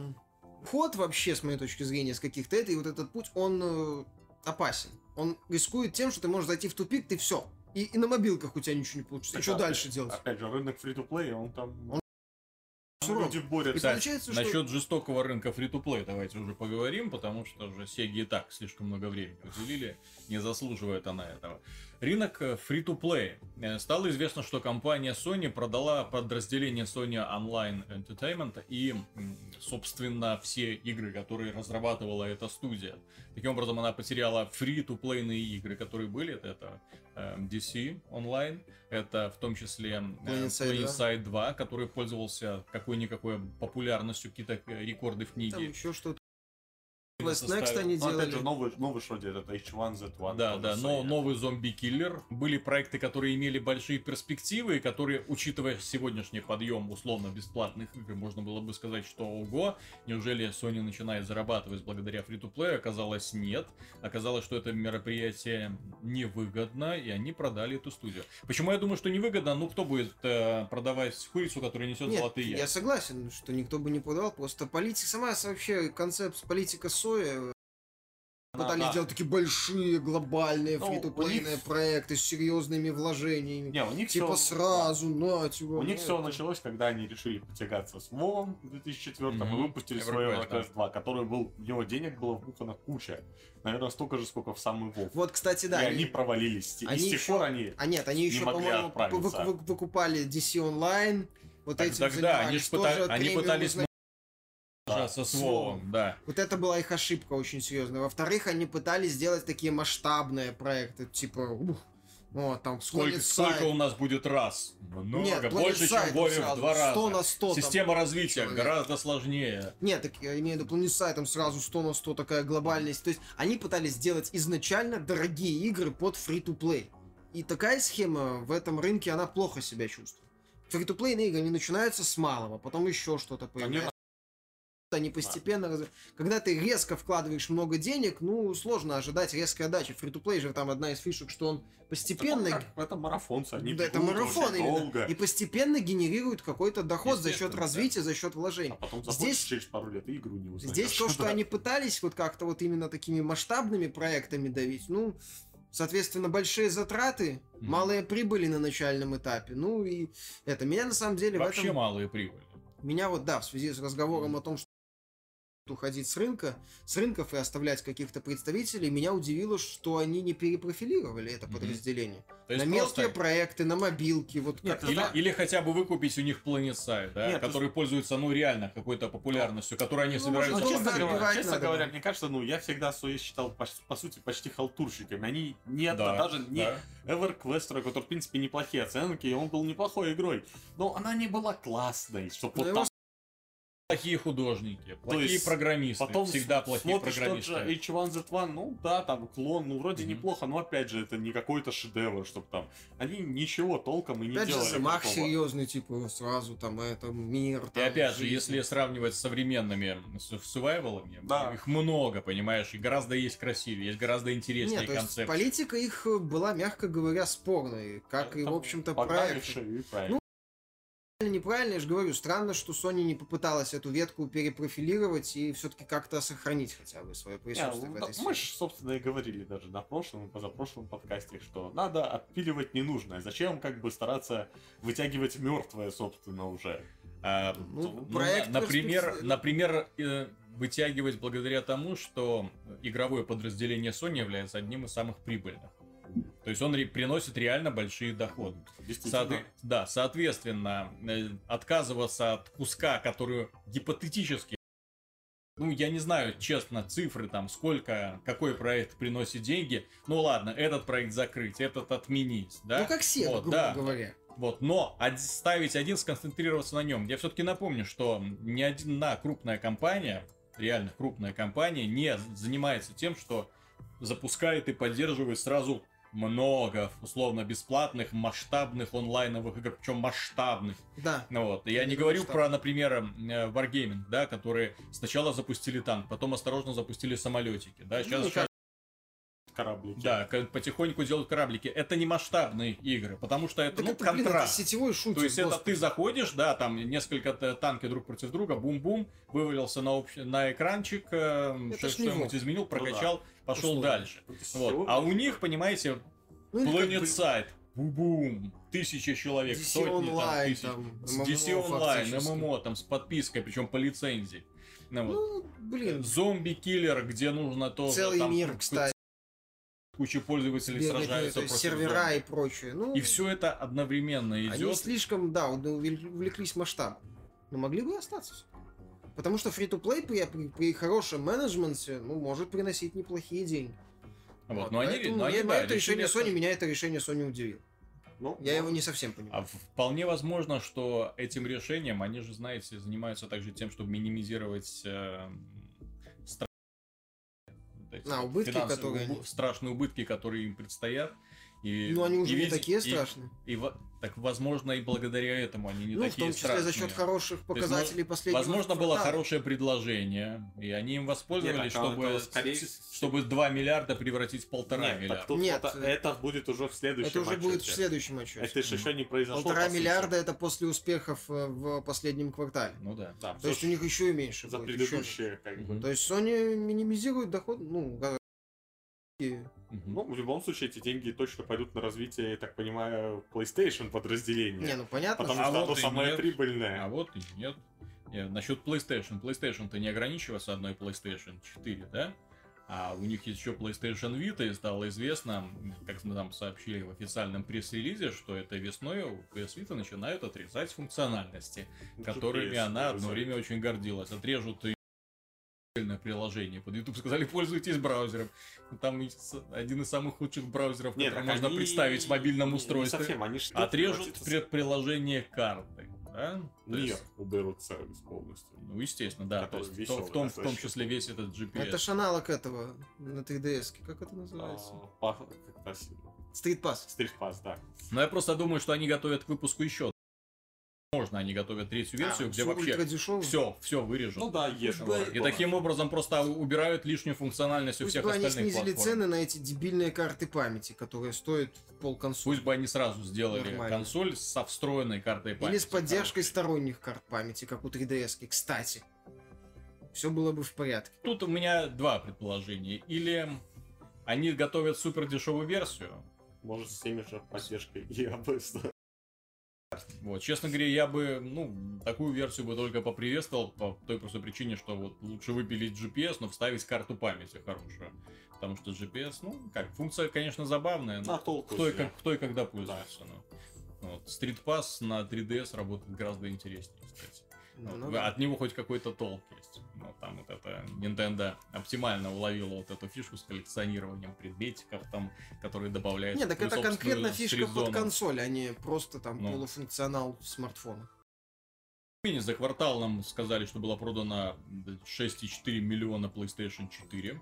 Ход вообще, с моей точки зрения, с каких-то это, и вот этот путь, он э, опасен. Он рискует тем, что ты можешь зайти в тупик, ты все. И, и на мобилках у тебя ничего не получится. И Так, что а, дальше делать? Опять же, рынок фри-то-плей, он там... Он Суров. люди борются. Кстати, получается, что... Насчет жестокого рынка фри-то-плей давайте уже поговорим, потому что уже Сеги и так слишком много времени уделили, не заслуживает она этого. Рынок э, фри-то-плей э, стало известно, что компания Sony продала подразделение Sony Online Entertainment и, собственно, все игры, которые разрабатывала эта студия. Таким образом, она потеряла фри-то-плейные игры, которые были. Это э, DC Online, это в том числе э, PlanetSide 2. PlanetSide 2, который пользовался какой-никакой популярностью, какие-то рекорды в Там книге. еще West Next они Ну, опять же, делали. новый, новый что делает, это H1Z1. Да, да, но Sony. новый зомби-киллер. Были проекты, которые имели большие перспективы, и которые, учитывая сегодняшний подъем условно-бесплатных игр, можно было бы сказать, что ого, неужели Sony начинает зарабатывать благодаря фри to play Оказалось, нет. Оказалось, что это мероприятие невыгодно, и они продали эту студию. Почему я думаю, что невыгодно? Ну, кто будет э, продавать курицу, которая несет Нет, золотые я согласен, что никто бы не продавал, просто политика, сама вообще концепт политика Да, пытались да. сделать такие большие глобальные Ну, фри-то-плейные у них- проекты с серьезными вложениями. Не, у них Типа всё- сразу, на, типа. У них все началось, когда они решили потягаться с Вовом в 2004 и Мгм. выпустили свой. EverQuest 2, который был, в него денег было вбухано куча. Наверное, столько же, сколько в самый Вов. Вот, кстати, да. и они- они провалились. И они с тех ещё- пор они... А нет, они не еще, по-моему, выкупали DC Online. Вот этим тогда они, пыта- они пытались изна- сражаться с с Вовом, Вовом. да. Вот это была их ошибка очень серьезная. Во-вторых, они пытались сделать такие масштабные проекты, типа, ух, вот, там, Сколько, сколько у нас будет раз? Много, Нет, больше, чем Вове в два раза. 100 на 100 там Система развития человек. гораздо сложнее. Нет, так я имею в виду там сразу 100 на 100 такая глобальность. То есть они пытались сделать изначально дорогие игры под free-to-play. И такая схема в этом рынке, она плохо себя чувствует. Фри-то-плейные игры, они начинаются с малого, потом еще что-то появляется. Они постепенно... раз- Когда ты резко вкладываешь много денег, ну, сложно ожидать резкой отдачи. Фри-то-плей же там одна из фишек, что он постепенно... Это, как- это марафонцы, они Да, это марафон именно. долго. И постепенно генерирует какой-то доход за счет развития, за счет вложений. А потом Здесь- через пару лет и игру не узнаешь. Здесь то, *laughs* что Да. они пытались вот как-то вот именно такими масштабными проектами давить, ну, соответственно, большие затраты, Мгм. малые прибыли на начальном этапе. Ну и это меня на самом деле в Вообще этом... малые прибыли. Меня вот, да, в связи с разговором о том, что уходить с рынка, с рынков и оставлять каких-то представителей, меня удивило, что они не перепрофилировали это Мгм. подразделение. То есть на мелкие просто- проекты, на мобилки, вот Нет, Или, знаешь- или хотя бы выкупить у них PlanetSide, да, Нет, ты который пользуется, ну, реально какой-то популярностью, которой они Ну, собираются Ну, честно говоря, надо честно говоря, было. мне кажется, ну, я всегда Суе считал, по, по сути, почти халтурщиками. Они не это, Да, даже не да. EverQuest, который, в принципе, неплохие оценки, и он был неплохой игрой. Но она не была классной, чтобы Ну, вот его там Плохие художники, плохие есть программисты, Потом всегда плохие программисты. тот же H1Z1, ну да, там клон, ну вроде Мгм. неплохо, но опять же, это не какой-то шедевр, чтобы там... Они ничего толком и не Опять же, делали. замах такого. серьезный, типа, сразу там, это, мир, И там, опять же, жизнь. если сравнивать с современными с- сувайвалами, Да. их много, понимаешь, и гораздо есть красивее, есть гораздо интереснее Нет, то есть концепции. политика их была, мягко говоря, спорной, как и, Это в общем-то, проект. Правильно, Неправильно, я же говорю, странно, что Sony не попыталась эту ветку перепрофилировать и все-таки как-то сохранить хотя бы свое Не, присутствие ну, в да, этой мы сфере. же, собственно, и говорили даже на прошлом и позапрошлом подкасте, что надо отпиливать ненужное. Зачем как бы стараться вытягивать мертвое, собственно, уже? А, Ну, ну, например, например э, вытягивать благодаря тому, что игровое подразделение Sony является одним из самых прибыльных. То есть он ре- приносит реально большие доходы. Соотве- да, соответственно, э, отказываться от куска, который гипотетически, ну, я не знаю, честно, цифры там, сколько, какой проект приносит деньги. Ну ладно, этот проект закрыть, этот отменить, да? Ну, как все, Вот, грубо да. говоря. Вот, но од- ставить один, сконцентрироваться на нем. Я все-таки напомню, что ни одна крупная компания, реально крупная компания, не занимается тем, что запускает и поддерживает сразу много условно бесплатных масштабных онлайновых игр, причем масштабных. Да. Ну вот, я не Именно говорю масштабных. про, например, э, Wargaming, да, которые сначала запустили танк, потом осторожно запустили самолетики, да, сейчас, Ну, сейчас Кораблики. да, потихоньку делают кораблики. Это не масштабные игры, потому что это, Так ну, это, блин, это сетевой шутер. То есть это господи. ты заходишь, да, там несколько танки друг против друга, бум-бум, вывалился на, общ... на экранчик, э, Это не что-нибудь изменил, прокачал, пошел Условно. дальше. Это Вот. А у них, понимаете, Ну, Side, бум-бум, тысячи человек, DC сотни там Online, тысяч. там, С DC фактически. ММО, там, с подпиской, причем по лицензии. Ну, вот. Ну, блин, Зомби-киллер, где нужно то целый там, мир, кстати. куча пользователей бегать, сражаются против сервера зомби. и прочее. Ну, И все это одновременно они идет. слишком, да, увл- увлеклись масштабом. Но могли бы и остаться. Потому что free-to-play при, при хорошем менеджменте ну, может приносить неплохие деньги. Вот, но они, поэтому но они, я- да, это решение Sony, меня это решение Sony удивило. Ну, Я его может. не совсем понимаю. А вполне возможно, что этим решением они же, знаете, занимаются также тем, чтобы минимизировать э, стра- вот эти А, убытки, финансовые которые страшные убытки, которые им предстоят. И, Ну, они уже и не ведь- такие и- страшные. И, во- так, возможно, и благодаря этому они не ну, в такие том числе страшные. за счет хороших есть, показателей последнего Возможно, было хорошее предложение, и они им воспользовались, Нет, а чтобы, это скорее- чтобы 2 миллиарда превратить в полтора Нет, миллиарда. так тут Нет, вот э, это будет уже в следующем Это уже будет в отчете. следующем отчете. Это же еще не произошло. Полтора по миллиарда это после успехов э, в последнем квартале. Ну да. Да, То есть у них еще и меньше за будет, предыдущие, как бы. То есть Sony минимизирует доход, ну, Ну, в любом случае, эти деньги точно пойдут на развитие, я так понимаю, PlayStation подразделения. не, ну понятно, Потому А что вот оно самое нет. прибыльное. А вот и нет. Нет, насчет PlayStation. PlayStation-то не ограничивается одной PlayStation 4, да? А у них есть еще PlayStation Vita, и стало известно, как нам сообщили в официальном пресс-релизе, что этой весной у PS Vita начинают отрезать функциональности, которыми GPS, она одно время очень гордилась. Отрежут и отдельное приложение под YouTube, сказали, пользуйтесь браузером. Там один из самых лучших браузеров, Нет, который можно они представить в мобильном устройстве. Не совсем, они Отрежут предприложение карты. Да? Мир есть- уберут сервис полностью. Ну, естественно, да. То есть, в, весёлый том- в том, в том числе весь этот GPS. это ж аналог этого на 3DS. Как это называется? А, па- как красиво. Street Pass. Street Pass, да. Но я просто думаю, что они готовят к выпуску еще. Можно, они готовят третью версию, А, где вообще все, все вырежут. Ну да, есть. бы-. И таким образом просто убирают лишнюю функциональность у Пусть всех бы они остальных снизили платформ. цены на эти дебильные карты памяти, которые стоят пол консоли. Пусть бы они сразу сделали Нормально. консоль со встроенной картой памяти. Или с поддержкой хорошей. сторонних карт памяти, как у 3DS. Кстати. Все было бы в порядке. Тут у меня два предположения. Или они готовят супер дешевую версию, Может, с теми же поддержкой и АБС. Вот, честно говоря, я бы, ну, такую версию бы только поприветствовал по той простой причине, что вот лучше выпилить GPS, но вставить карту памяти хорошую. Потому что GPS, ну, как, функция, конечно, забавная, но На толку. кто и, как, кто и когда пользуется. ну. Вот. Street Pass на 3DS работает гораздо интереснее, кстати. Ну, Вот, да. От него хоть какой-то толк есть. Ну, там вот это Nintendo оптимально уловила вот эту фишку с коллекционированием предметиков, там, которые добавляют. Не, так это конкретно фишка под консоль, а не просто там Ну. полуфункционал смартфона. Мини за квартал нам сказали, что было продано 6,4 миллиона PlayStation 4.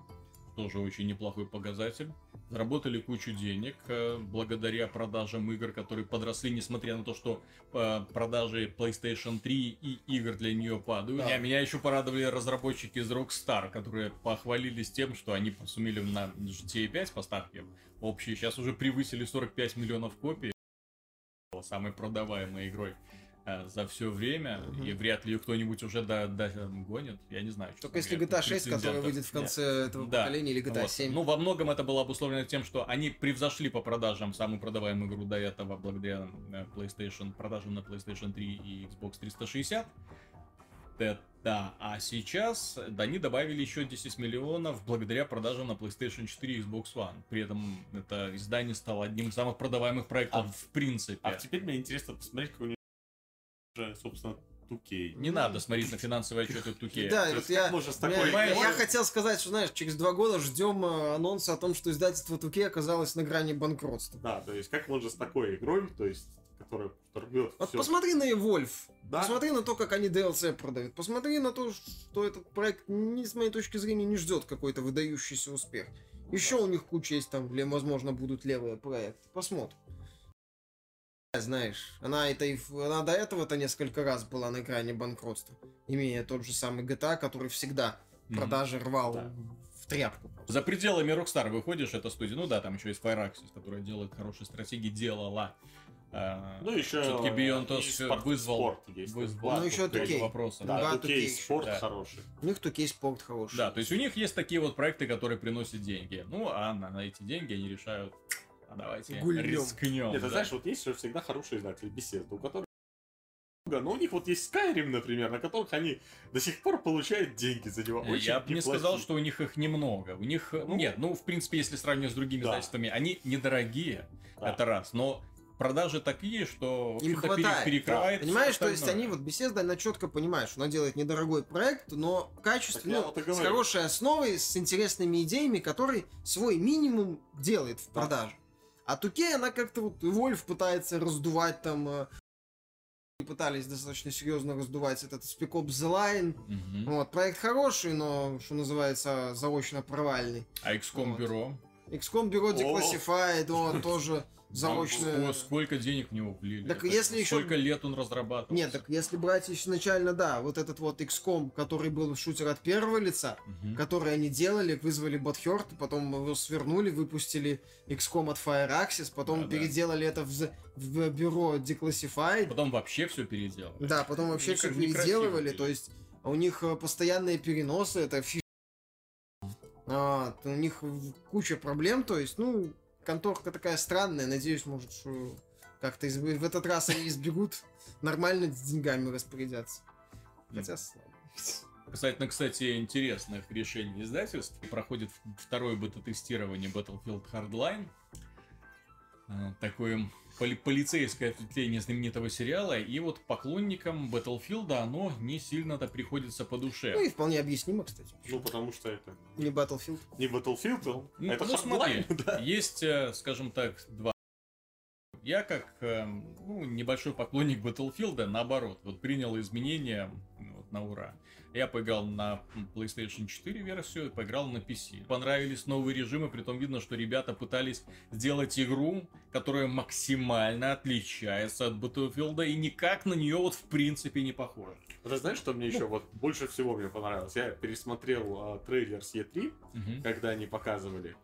Тоже очень неплохой показатель. Заработали кучу денег э, благодаря продажам игр, которые подросли, несмотря на то, что э, продажи PlayStation 3 и игр для нее падают. Да. А меня еще порадовали разработчики из Rockstar, которые похвалились тем, что они сумели на GTA 5 поставки общие сейчас уже превысили 45 миллионов копий. Самой продаваемой игрой за все время, Мгм. и вряд ли ее кто-нибудь уже до, до- гонит. Я не знаю. Только если говоря, GTA тут 6, которая претендентов выйдет в нет. конце этого Да. поколения, или GTA Вот. 7. Ну, во многом это было обусловлено тем, что они превзошли по продажам самую продаваемую игру до этого благодаря э, PlayStation, продажам на PlayStation 3 и Xbox 360. Т- Да, а сейчас да, они добавили еще 10 миллионов благодаря продажам на PlayStation 4 и Xbox One. При этом это издание стало одним из самых продаваемых проектов А- в принципе. А теперь мне интересно посмотреть, какой уже, собственно, 2K. Не надо смотреть на финансовые отчеты Туке. Да, вот я, я- хотел сказать, что, знаешь, через два года ждем э, анонса о том, что издательство Туке оказалось на грани банкротства. Да, то есть как можно с такой игрой, то есть, которая торгует Вот всё. посмотри на Evolve, Да, посмотри на то, как они DLC продают, посмотри на то, что этот проект, ни с моей точки зрения, не ждет какой-то выдающийся успех. Еще у них куча есть там, возможно, будут левые проекты. Посмотрим. Знаешь, она, это, и она до этого-то несколько раз была на грани банкротства, имея тот же самый GTA, который всегда Мгм. продажи рвал Да. в тряпку. За пределами Rockstar выходишь, это студия. Ну да, там еще есть Firaxis, которая делает хорошие стратегии, делала. А, ну еще Все-таки Beyond Us спорт- вызвал, спорт есть. вызвал Ну, еще 2K. вопросов. Да, Да, 2K 2K спорт Да. хороший. У них тут есть спорт хороший. Да, то есть у них есть такие вот проекты, которые приносят деньги. Ну, а на, на эти деньги они решают, а давайте Гульнем. рискнем. Нет, ты да. знаешь, вот есть же всегда хороший издатель, беседа, у которых но у них вот есть Skyrim, например, на которых они до сих пор получают деньги за него. Очень Я бы не сказал, что у них их немного. У них, Ну, нет, ну, в принципе, если сравнивать с другими да. издательствами, они недорогие, Да. это раз, но продажи такие, что Им хватает, перекрывает всё Понимаешь, то есть остальное. они вот Bethesda, она четко понимает, что она делает недорогой проект, но я ну, вот с хорошей основой, с интересными идеями, который свой минимум делает в Да. продаже. А Туке она как-то вот Вольф пытается раздувать там э, пытались достаточно серьезно раздувать этот Spec Ops The Line. Мгм. Вот, проект хороший, но, что называется, заочно провальный. А XCOM Вот. бюро? XCOM бюро. Declassified, он тоже заочно... О, сколько денег в него влили? Так Это если Сколько лет он разрабатывался? Нет, так если брать изначально, да, вот этот вот XCOM, который был шутер от первого лица, Мгм. который они делали, вызвали Butthurt, потом его свернули, выпустили XCOM от Fireaxis, потом Да-да. переделали это в, в бюро Declassified. Потом вообще все переделал. Да, потом вообще все переделывали, то есть у них э, постоянные переносы, это фи... А, у них куча проблем, то есть, ну, конторка такая странная, надеюсь, может, что как-то из- в этот раз они избегут нормально с деньгами распорядятся. Хотя, слабо. Касательно, кстати, интересных решений издательств, проходит второе бета-тестирование Battlefield Hardline. А, Такое поли- полицейское ответвление знаменитого сериала. И вот поклонникам Battlefield оно не сильно-то приходится по душе. Ну и вполне объяснимо, кстати. Ну, потому что это Не Battlefield. не Battlefield, а Ну, это ну, смотри, *laughs* да. есть, э, скажем так, два. Я как э, ну, небольшой поклонник Battlefield, наоборот, вот принял изменения м, вот, на ура. Я поиграл на PlayStation 4 версию, поиграл на PC. Понравились новые режимы, притом видно, что ребята пытались сделать игру, которая максимально отличается от Battlefield и никак на нее вот в принципе не похожа. Ты знаешь, что Ну. мне еще вот больше всего мне понравилось? Я пересмотрел а, трейлер с E3, Мгм. когда они показывали.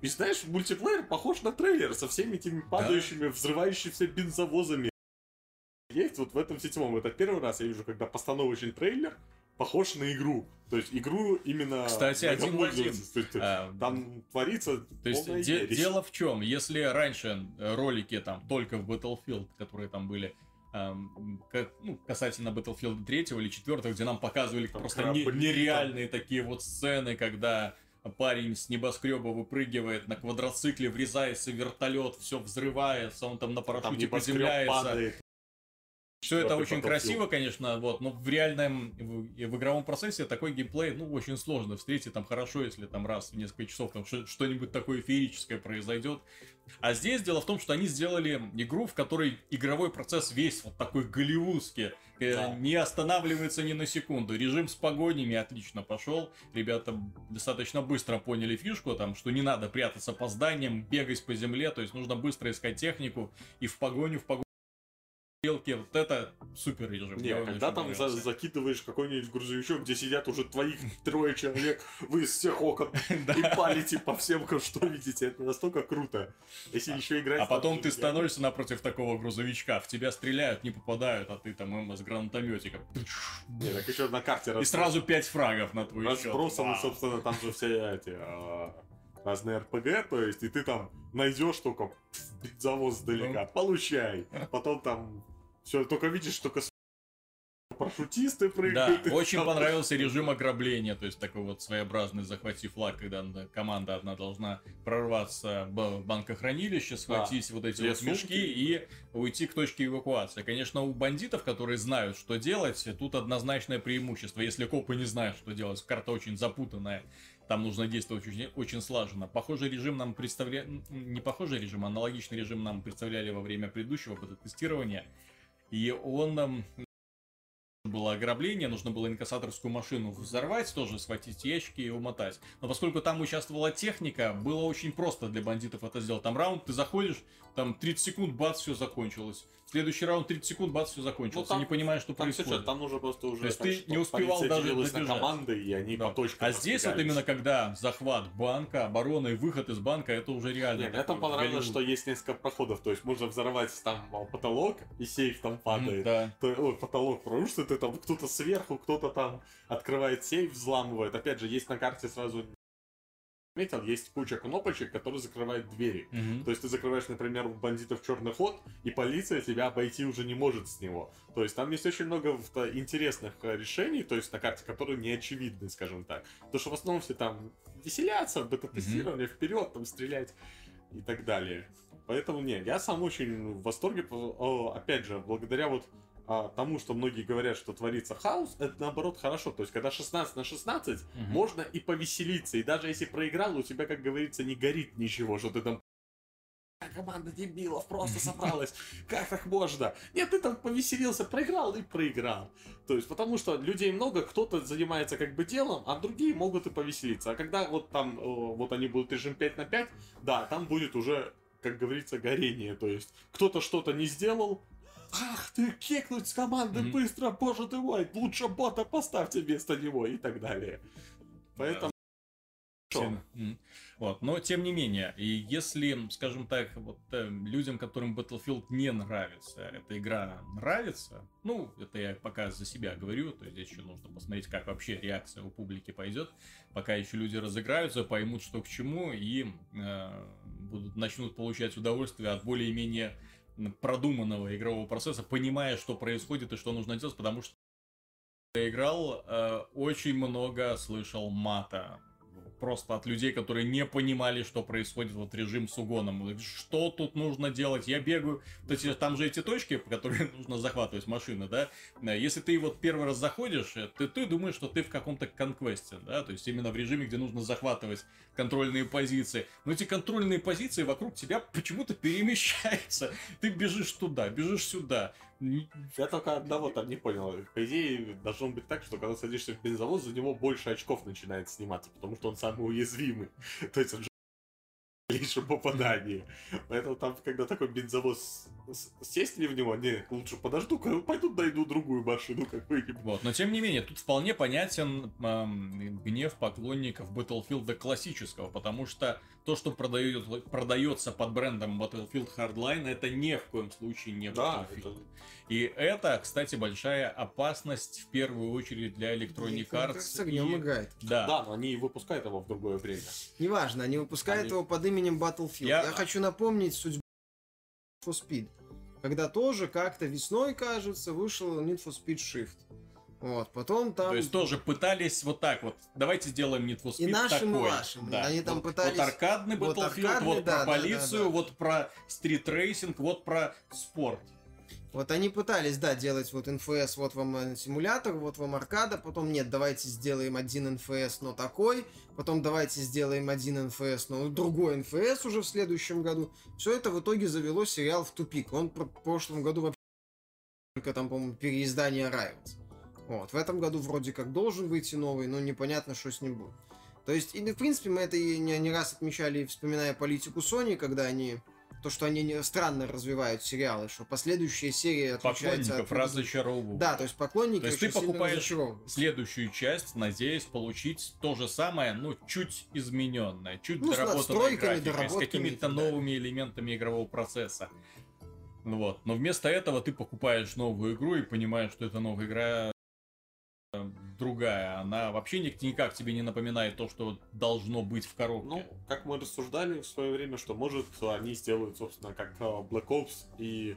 И знаешь, мультиплеер похож на трейлер со всеми этими падающими, взрывающимися бензовозами. Есть вот в этом седьмом. Это первый раз я вижу, когда постановочный трейлер похож на игру. То есть игру именно... Кстати, один в один. А, Там творится То есть де- дело в чем? Если раньше э, ролики там только в Battlefield, которые там были, эм, ну, касательно Battlefield 3 или 4, где нам показывали Там просто не- нереальные такие вот сцены, когда парень с небоскреба выпрыгивает на квадроцикле, врезается в вертолет, все взрывается, он там на Там парашюте небоскреб приземляется. падает. Все это очень красиво, конечно, вот, но в реальном, в, в игровом процессе такой геймплей, ну, очень сложно встретить, там хорошо, если там раз в несколько часов там что- что-нибудь такое феерическое произойдет. А здесь дело в том, что они сделали игру, в которой игровой процесс весь вот такой голливудский, э, Да. не останавливается ни на секунду. Режим с погонями отлично пошел, ребята достаточно быстро поняли фишку, там, что не надо прятаться по зданиям, бегать по земле, то есть нужно быстро искать технику и в погоню, в погоню стрелки, вот это супер режим. Не, когда там за- закидываешь какой-нибудь грузовичок, где сидят уже твоих трое человек, вы из всех окон *laughs* и палите по всем, что видите, это настолько круто. Если еще играть... А потом ты становишься напротив такого грузовичка, в тебя стреляют, не попадают, а ты там им с гранатометика. Не, так еще на карте И сразу пять фрагов на твой счет. разбросаны, собственно, там же все эти а, разные РПГ, то есть, и ты там найдешь только бензовоз сдалека, получай. Потом там все, только видишь, только парашютисты Да, прыгают. и очень там- понравился режим ограбления, то есть такой вот своеобразный захвати флаг, когда команда одна должна прорваться в банкохранилище, схватить вот эти вот мешки сумки. и уйти к точке эвакуации. Конечно, у бандитов, которые знают, что делать, тут однозначное преимущество. Если копы не знают, что делать, карта очень запутанная, там нужно действовать очень, очень слаженно. Похожий режим нам представляли... Не похожий режим, а аналогичный режим нам представляли во время предыдущего бета-тестирования. И он было ограбление, нужно было инкассаторскую машину взорвать, тоже схватить ящики и умотать. Но поскольку там участвовала техника, было очень просто для бандитов это сделать. Там раунд, ты заходишь, там 30 секунд, бац, все закончилось. Следующий раунд 30 секунд, бац, все закончилось. Ну, там- не понимаешь, что Там, происходит. сюжет, там нужно просто уже... То есть ты не успевал даже на добежать. команды, и они Да. по точкам А здесь вот именно когда захват банка, оборона и выход из банка, это уже реально. Не, мне там понравилось, что есть несколько проходов, то есть можно взорвать там а, потолок, и сейф там падает. Да. То- ой, потолок, что ты там кто-то сверху, кто-то там открывает сейф, взламывает. Опять же, есть на карте сразу заметил, есть куча кнопочек, которые закрывают двери. Мгм. То есть ты закрываешь, например, у бандитов черный ход, и полиция тебя обойти уже не может с него. То есть там есть очень много то интересных э, решений, то есть на карте, которые не очевидны, скажем так. Потому что в основном все там веселятся, бета-тестирование, вперед, там стрелять и так далее. Поэтому не, я сам очень в восторге, опять же, благодаря вот а, тому, что многие говорят, что творится хаос, это наоборот хорошо. То есть, когда 16 на 16, Мгм. можно и повеселиться. И даже если проиграл, у тебя, как говорится, не горит ничего, что ты там «А, команда дебилов просто *laughs* собралась. Как так можно? Нет, ты там повеселился, проиграл и проиграл. То есть, потому что людей много, кто-то занимается как бы делом, а другие могут и повеселиться. А когда вот там, э, вот они будут режим 5 на 5, да, там будет уже, как говорится, горение. То есть, кто-то что-то не сделал, Ах ты, кекнуть с команды Мгм. быстро, боже ты мой, лучше бота поставьте вместо него и так далее. Поэтому... М. Вот. Но тем не менее, и если, скажем так, вот э, людям, которым Battlefield не нравится, эта игра нравится, ну, это я пока за себя говорю, то есть здесь еще нужно посмотреть, как вообще реакция у публики пойдет, пока еще люди разыграются, поймут, что к чему, и э, будут, начнут получать удовольствие от более-менее продуманного игрового процесса, понимая, что происходит и что нужно делать, потому что я играл, э, очень много слышал мата. Просто от людей, которые не понимали, что происходит вот режим с угоном. Что тут нужно делать? Я бегаю. То есть там же эти точки, по которым *laughs* нужно захватывать машины, да? Э, Если ты вот первый раз заходишь, э, ты, ты думаешь, что ты в каком-то конквесте, да? То есть именно в режиме, где нужно захватывать контрольные позиции. Но эти контрольные позиции вокруг тебя почему-то *laughs* перемещаются. Ты бежишь туда, бежишь сюда. Я только одного там не понял. По идее, должно быть так, что когда садишься в бензовоз, за него больше очков начинает сниматься, потому что он самый уязвимый. *laughs* То есть он *laughs* же лишь попадание. Поэтому там, когда такой бензовоз сесть ли в него, не, лучше подожду, пойду найду другую машину какую-нибудь. Вот, но тем не менее, тут вполне понятен эм, гнев поклонников Battlefield классического, потому что то, что продает, продается под брендом Battlefield Hardline, это ни в коем случае не Да, Battlefield. это- И это, кстати, большая опасность в первую очередь для Electronic Arts. С огнем и- играет. Да. Да, но они выпускают его в другое время. Неважно, они выпускают Они- его под именем Battlefield. Я- Я, хочу напомнить судьбу Need for Speed. Когда тоже как-то весной, кажется, вышел Need for Speed Shift. Вот, потом там... То есть тоже пытались вот так вот, давайте сделаем Need for Speed И нашим, и такой. вашим. Да. Они там вот, пытались- Вот аркадный вот Battlefield, аркадный, вот да, про да, да, полицию, да. вот про стритрейсинг, вот про спорт. Вот они пытались, да, делать вот НФС, вот вам э, симулятор, вот вам аркада, потом нет, давайте сделаем один НФС, но такой, потом давайте сделаем один НФС, но другой НФС уже в следующем году. Все это в итоге завело сериал в тупик. Он в прошлом году вообще только там, по-моему, переиздание Rivals. Вот, в этом году вроде как должен выйти новый, но непонятно, что с ним будет. То есть, и, в принципе, мы это и не, не раз отмечали, вспоминая политику Sony, когда они то, что они не- странно развивают сериалы, что последующие серии отличаются Поклонников от... разочаровывают. Да, то есть поклонники То есть ты покупаешь следующую часть, надеясь получить то же самое, ну, чуть измененное, чуть Ну, настройками, графикой, с какими-то новыми элементами игрового процесса. Вот. Но вместо этого ты покупаешь новую игру и понимаешь, что эта новая игра другая. Она вообще ни- никак тебе не напоминает то, что должно быть в коробке. Ну, как мы рассуждали в свое время, что может они сделают, собственно, как э, Black Ops и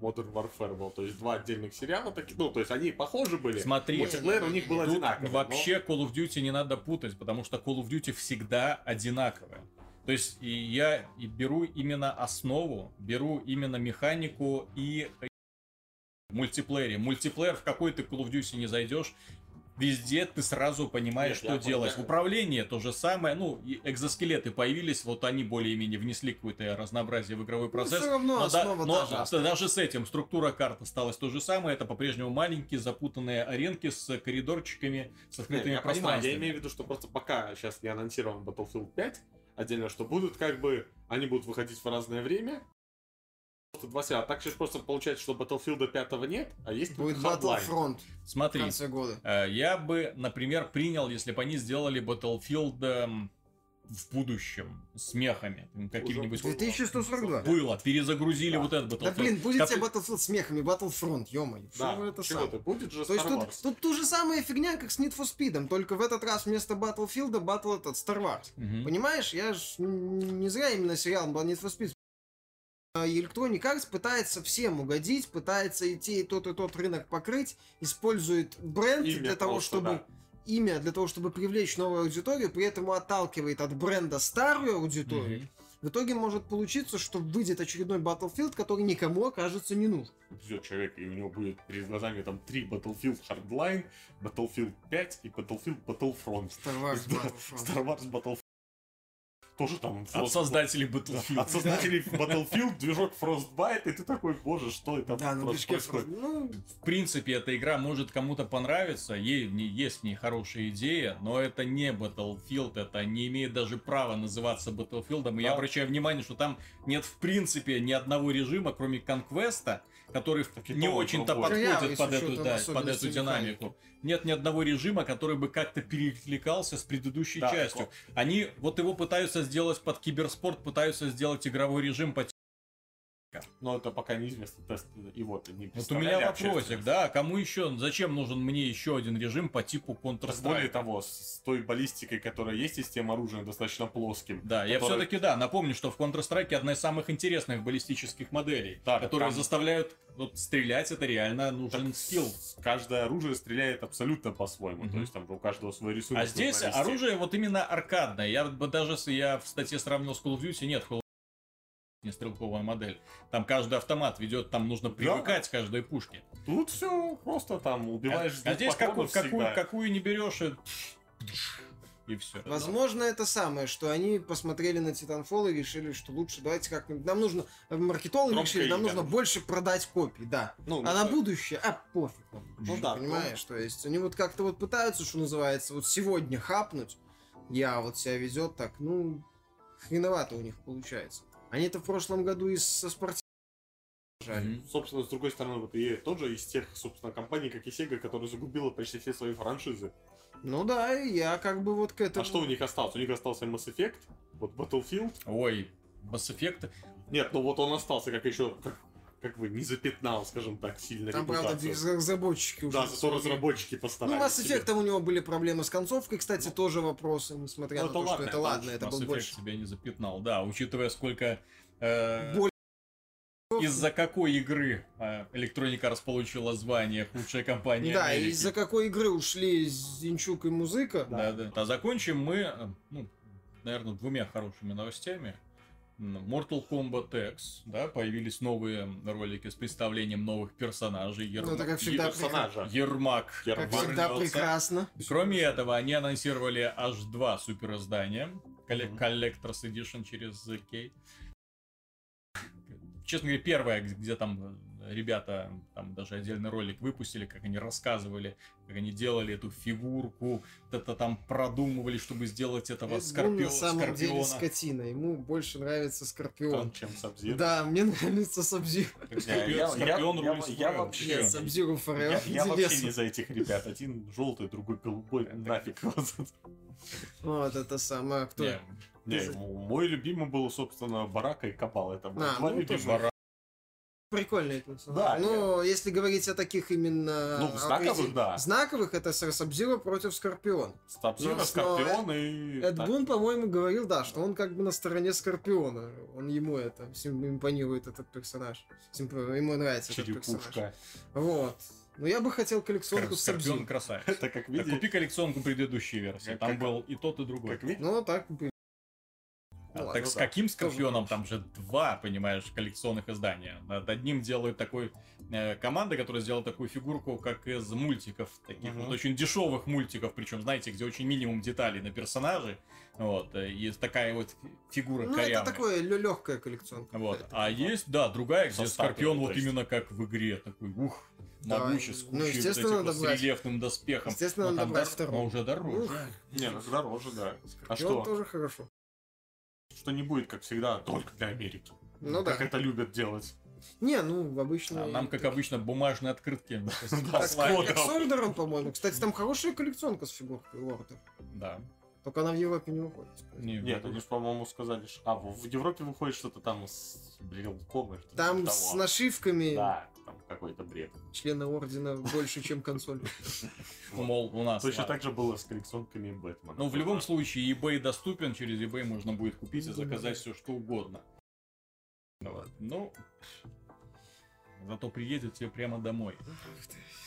Modern Warfare был. То есть два отдельных сериала такие. Ну, то есть они похожи были. Смотри, Мультиплеер у них был одинаковый. вообще Call of Duty не надо путать, потому что Call of Duty всегда одинаковая. То есть и я и беру именно основу, беру именно механику и в мультиплеере. Мультиплеер в какой ты Call of Duty не зайдешь, везде ты сразу понимаешь, Нет, что делать. я- Управление то же самое, ну, экзоскелеты появились, вот они более-менее внесли какое-то разнообразие в игровой процесс. все равно Но, да- основа но та же осталась. даже с этим структура карт осталась то же самое. Это по-прежнему маленькие запутанные аренки с коридорчиками, с Нет, открытыми я понимаю, пространствами. я имею в виду, что просто пока сейчас не анонсирован Battlefield 5 отдельно, что будут как бы, они будут выходить в разное время. Просто два сериала. Так сейчас просто получается, что Battlefield 5 нет, а есть Будет. Battlefront в Смотри, конце года. э, я бы, например, принял, если бы они сделали Battlefield эм, в будущем с мехами, м, какими-нибудь... 2142. Было, перезагрузили Да. вот этот Да Battlefield. блин, будет Как- тебе Battlefield с мехами, Battlefront, ё-моё. Да, Что это чего сам? ты, будет же То есть тут, тут ту же самая фигня, как с Need for Speed, только в этот раз вместо Battlefield Battle этот Star Wars. Мгм. Понимаешь, я ж не зря именно сериал был Need for Speed. А Electronic Arts пытается всем угодить, пытается и те, и тот, и тот рынок покрыть, использует бренд Имя для того, просто, чтобы да. имя для того, чтобы привлечь новую аудиторию, при этом отталкивает от бренда старую аудиторию. Мгм. В итоге может получиться, что выйдет очередной Battlefield, который никому окажется не нужен. Придет человек, и у него будет перед глазами там три Battlefield Hardline, Battlefield 5 и Battlefield Battlefront. Star Wars *laughs* Battlefront. Star Wars Battlefront. Тоже там... От создателей *laughs* Да, Battlefield. От создателей Battlefield, движок Frostbite, и ты такой, боже, что это Да, ну происходит? Ну, В принципе, эта игра может кому-то понравиться, ей есть в ней хорошая идея, но это не Battlefield, это не имеет даже права называться Battlefield. И я обращаю внимание, что там нет в принципе ни одного режима, кроме конквеста, который и не то очень-то подходит под эту, да, под эту динамику. Нет ни одного режима, который бы как-то перекликался с предыдущей Да, частью. так Они вот его пытаются сделать под киберспорт, пытаются сделать игровой режим под Но это пока неизвестно, тест его-то не Вот у меня вопросик, да, кому еще, зачем нужен мне еще один режим по типу Так Более Counter-Strike? того, с той баллистикой, которая есть, и с тем оружием достаточно плоским. Да, я который- все-таки, да, напомню, что в Counter-Strike одна из самых интересных баллистических моделей, Да, которые там- заставляют вот, стрелять, это реально нужен Так скилл. Каждое оружие стреляет абсолютно по-своему. Мгм. То есть там у каждого свой рисунок. А здесь оружие вот именно аркадное. Я бы даже, я в статье сравнил с Call of Duty, нет, Call не стрелковая модель. Там каждый автомат ведет, там нужно привыкать к каждой пушке. Тут все просто там убиваешь а двух здесь какую, какую, какую не берешь, и, и все. Возможно, это самое, что они посмотрели на Titanfall и решили, что лучше давайте как-нибудь... Нам нужно... э, Маркетологи Громкое решили, нам имя нужно больше продать копий, да. Ну, А на да. будущее, а пофиг. Ну да, Понимаешь, то есть они вот как-то вот пытаются, что называется, вот сегодня хапнуть, я вот себя ведет так, ну, хреновато у них получается. Они-то в прошлом году и со спортивным жали. Мгм. Собственно, с другой стороны, вот и тоже из тех, собственно, компаний, как и Sega, которая загубила почти все свои франшизы. Ну да, я как бы вот к этому... А что у них осталось? У них остался Mass Effect, вот Battlefield. Ой, Mass Effect. Нет, ну вот он остался как еще, как, как бы не запятнал, скажем так, сильно Там, правда, репутацию. разработчики уже... Да, зато разработчики Ну, постарались. Mass себе. Effect у него были проблемы с концовкой, кстати, тоже вопросы, несмотря Ну, на то, это что ладно, это ладно, это Mass был Effect больше... себя не запятнал. Да, учитывая, сколько... э, Боль- Из-за какой игры э, Electronic Arts получила звание худшая компания Да, Америки? из-за какой игры ушли Зинчук и Музыка. Да, да. А закончим мы, э, ну, наверное, двумя хорошими новостями. Mortal Kombat X, да, появились новые ролики с представлением новых персонажей. Ну, Ермак, это как всегда, персонажа. Ермак. Ермак. как всегда прекрасно. Кроме этого, они анонсировали аж два супер издания. Мгм. Collector's Edition через Key. Честно говоря, первое, где там ребята, там даже отдельный ролик выпустили, как они рассказывали, как они делали эту фигурку, это там продумывали, чтобы сделать этого Эд Бун скорпио- на самом деле скорпиона. скотина. Ему больше нравится Скорпион. Чем Сабзир. Да, мне нравится Сабзир. Скорпион, я- вообще- Сабзиру Я, вообще не за этих ребят. Один желтый, другой голубой. Нафиг. Вот это самое, кто... Не, мой любимый был, собственно, Барака и Кабал. Это были А, два ну, любимых. Прикольный это. Да, Но если говорить о таких именно... Ну, знаковых, да. Знаковых это Сабзира против Скорпиона. Стабзира, Но- Скорпион и... Эд так. Бун, по-моему, говорил, да, что он как бы на стороне Скорпиона. Он ему это, сим- импонирует этот персонаж. Симп- Ему нравится этот персонаж. Черепушка. Вот. Но я бы хотел коллекционку с Скорпион красавец. Это как Так видите... купи коллекционку предыдущей версии. Там как- был и тот, и другой. Как видите, Ну, так, блин. А, Ну так ладно, с да. каким скорпионом? Там же два, понимаешь, коллекционных издания. Над одним делают такой э, команда, которая сделала такую фигурку, как из мультиков, таких Мгм. вот очень дешевых мультиков, причем, знаете, где очень минимум деталей на персонажей. Вот, э, и такая вот фигура Ну, корявая. это такое легкая коллекционка. Вот. А есть, да, другая, Со где статуей, Скорпион то вот есть. именно как в игре, такой, ух, Да, могучий, с ну, кучей вот естественно, этих вот с рельефным доспехом. Естественно, Но надо там дор- второй. но уже дороже. Ух, Не, ну дороже, да. А И он что? тоже хорошо. Что не будет, как всегда, только для Америки. Ну да. Как это любят делать. Не, ну, обычно... А нам, как обычно, бумажные открытки. *laughs* Да, Так, с как кодом. с Ордером, по-моему. Кстати, там хорошая коллекционка с фигуркой Ордер. Да. Только она в Европе не выходит. Не, Нет, они же, по-моему, сказали, что... А, в Европе выходит что-то там с брелком Там типа с нашивками Да, какой-то бред. члена ордена больше, чем консоль. *laughs* Мол, у нас. Точно так же было с коллекционками Бэтмена. Ну, в любом случае, eBay доступен, через eBay можно будет купить и заказать все, что угодно. Вот. Ну, зато приедет тебе прямо домой.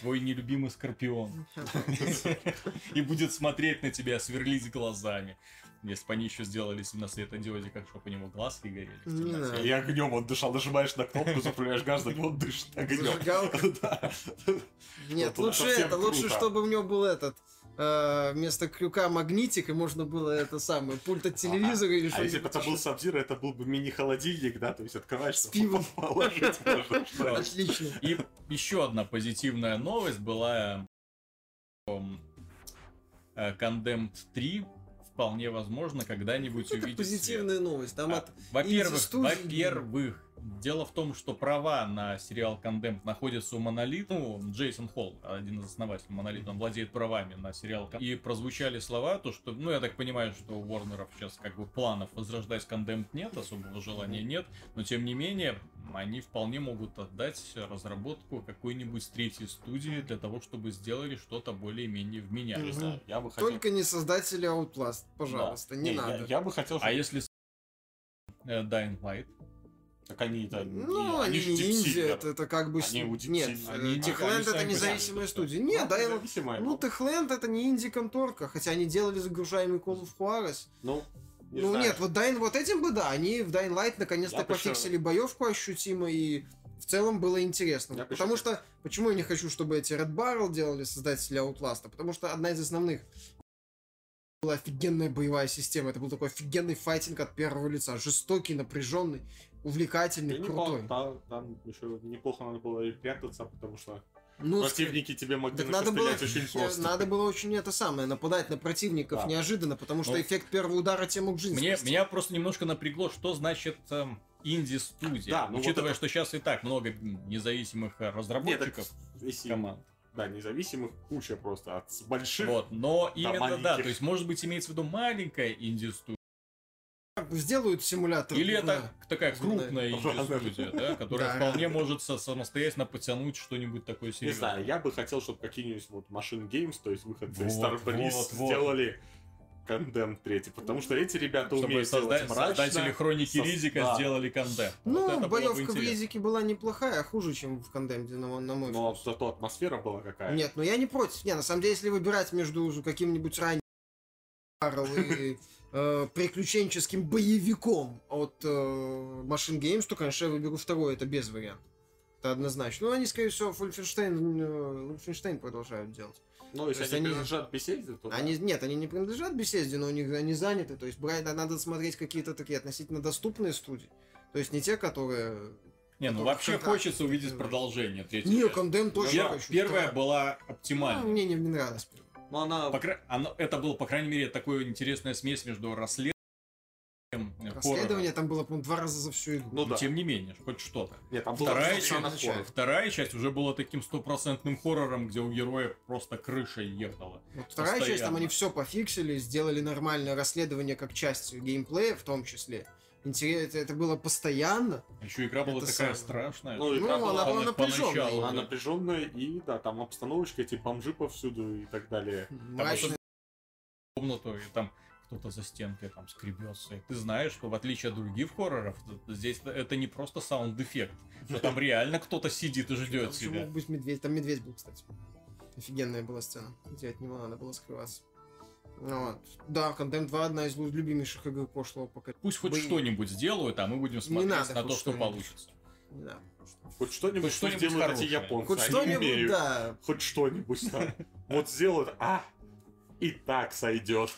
Твой нелюбимый Скорпион. *laughs* И будет смотреть на тебя, сверлить глазами. Если бы они еще сделали на светодиоде, как чтобы у него глазки горели. Не надо. И огнем он дышал, нажимаешь на кнопку, запрыгаешь газ, него он дышит огнем. *laughs* Нет, лучше это, лучше, чтобы у него был этот э, вместо крюка магнитик, и можно было это самое, пульт от телевизора или А если бы это был. Сабзир, это был бы мини-холодильник, да, то есть открываешь, С пивом. *laughs* положить можно. *laughs* Отлично. И еще одна позитивная новость была эм, э, Condemned 3 вполне возможно когда-нибудь Это увидит свет. позитивная новость. Там А, от Во-первых, во-первых, дело в том, что права на сериал Condemned находятся у Монолит, ну, Джейсон Холл, один из основателей Монолит, он владеет правами на сериал. Condemned. И прозвучали слова, то, что, ну, я так понимаю, что у Warner'ов сейчас как бы планов возрождать Condemned нет, особого желания нет, но тем не менее, они вполне могут отдать разработку какой-нибудь третьей студии для того, чтобы сделали что-то более-менее Не вменяемое. знаю, я бы хотел... Только не создатели Outlast, пожалуйста, не я- надо. Я бы хотел, А если Dying Light? Так они это... Ну, не- они же Deep инди, Silver. это, это как бы... Они у Нет, э, Они- они это независимая студия. да. Нет, Ну, да, независимая, ну но- Techland это не инди-конторка, хотя они делали загружаемый Call of Juarez. Ну, не ну знаю. нет, вот Dying, вот этим бы да, они в Dying Light наконец-то пофиксили боевку ощутимо и в целом было интересно. Я Потому ещё- что, почему я не хочу, чтобы эти Red Barrel делали создатели Outlast? Потому что одна из основных была офигенная боевая система. Это был такой офигенный файтинг от первого лица. Жестокий, напряженный, увлекательный, Да крутой. неплохо, да, там еще неплохо надо было и прятаться, потому что Ну, противники тебе могли Так надо было, очень *laughs* просто. надо было очень это самое, нападать на противников Да. неожиданно, потому что Ну, эффект первого удара тебе мог жизнь Мне, спасти. меня просто немножко напрягло, что значит эм, инди-студия. Да, ну вот Учитывая, это- что сейчас и так много независимых э, Нет, так разработчиков если- команд. Да, независимых куча просто, от больших Вот, но именно да, маленьких. то есть может быть имеется в виду маленькая инди-студия, Сделают симулятор. или это такая крупная инди-студия, да, которая Да. вполне может самостоятельно потянуть что-нибудь такое Не серьезное. знаю, я бы хотел, чтобы какие-нибудь вот Machine Games, то есть выход из Starbreeze, вот, вот. сделали Condemn 3, потому что эти ребята Чтобы умеют созда- делать мрачно. создатели Хроники Со- Ризика да. сделали контент. Ну, вот боевка в. Ризике была неплохая, а хуже, чем в Кондемде, на, на мой Но зато атмосфера была какая. Нет, ну я не против. Не, на самом деле, если выбирать между каким-нибудь ранним и э, приключенческим боевиком от э, Machine Games, то, конечно, я выберу второй, это без вариантов. Это однозначно. Ну, они, скорее всего, Wolfenstein, э, Wolfenstein продолжают делать. Но если есть они они- принадлежат беседе, то да. Они, нет, они не принадлежат беседе, но у них они заняты. То есть брать, надо смотреть какие-то такие относительно доступные студии. То есть не те, которые... Не, ну вообще контракт хочется увидеть продолжение третьей Не. Кондем тоже Пер- хочу. Первая Вторая. была Ну, оптимальной. мне не, не нравилось. Но она... По кра- оно- это был, по крайней мере, такая интересная смесь между расследованием и Расследование там было, по-моему, два раза за всю игру. Ну да. Тем не менее, хоть что-то. Нет, там Вторая постоянно часть-. Вторая часть уже была таким стопроцентным хоррором, где у героя просто крыша ехала. Вот вторая часть, там Постоянно. они все пофиксили, сделали нормальное расследование как часть геймплея в том числе. Интересно, это было постоянно. Еще игра была Это такая самое. страшная. Ну, Ну, игра была- она была напряженная. поначалу, Она да. напряженная, и да, там обстановочка, эти бомжи повсюду и так далее. Мрачная. комнату, и там кто-то за стенкой там скребется. И ты знаешь, что в отличие от других хорроров, здесь это не просто sound effect. что Там *laughs* реально кто-то сидит и ждет Там тебя. мог быть медведь. Там медведь был, кстати. Офигенная была сцена, где от него надо было скрываться. Вот. Да, Condemn 2 одна из любимейших игр прошлого поколения. Пусть хоть Блин. что-нибудь сделают, а мы будем смотреть надо на то, что что-нибудь. получится. Да. Хоть что-нибудь, Хоть что что-нибудь сделают эти хорошее. японцы. Хоть они что-нибудь, да. Хоть что-нибудь там. Вот сделают, а, и так сойдет.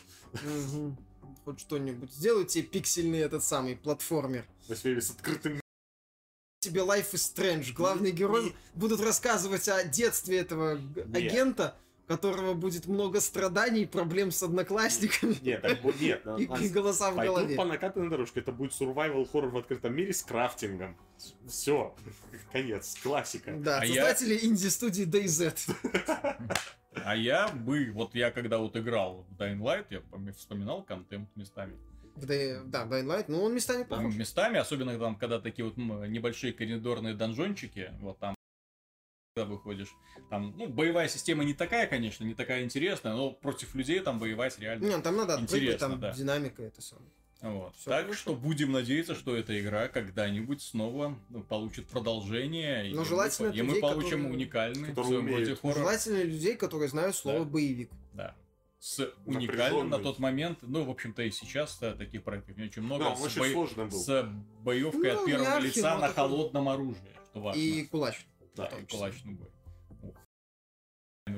Хоть что-нибудь. Сделайте пиксельный этот самый платформер. Сфере с открытым тебе Life is Strange. Главный герой будут рассказывать о детстве этого агента. Которого будет много страданий, проблем с одноклассниками Нет, так нет. на- *laughs* и, на- и голоса в голове. по накатанной дорожке. Это будет survival хоррор в открытом мире с крафтингом. Все. *laughs* Конец. Классика. Да, А я- создатели инди-студии DayZ. А я бы, вот я когда вот играл в Dying Light, я пом- вспоминал контент местами. В Day- Да, Dying Light, ну он местами Там похож. местами, особенно там, когда такие вот небольшие коридорные донжончики, вот там когда выходишь, там, ну, боевая система не такая, конечно, не такая интересная, но против людей там воевать реально. Не, ну, там надо Интересно, там да. динамика это самое. Вот. Всё так хорошо. что будем надеяться, что эта игра когда-нибудь снова ну, получит продолжение. Но и желательно мы, от и мы людей, получим которые- уникальный в которые своем роде умеют. хоррор. Желательно людей, которые знают слово Да. боевик. Да. С уникальным на тот момент, ну, в общем-то, и сейчас да, таких проектов не очень много. Да, с, очень бо- с боевкой Ну, от первого архи, лица на такой- холодном оружии, что важно. И кулач. Да, и числе. кулачный бой. Ух.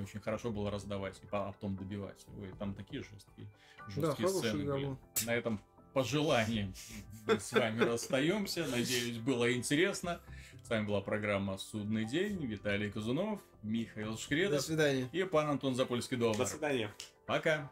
Очень хорошо было раздавать и потом добивать. Ой, там такие жесткие, Да, жесткие хорошая сцены были. На этом пожеланием мы с вами расстаемся. Надеюсь, было интересно. С вами была программа «Судный день». Виталий Казунов, Михаил До Шкредов свидания. и пан Антон Запольский-Довар. До свидания. Пока.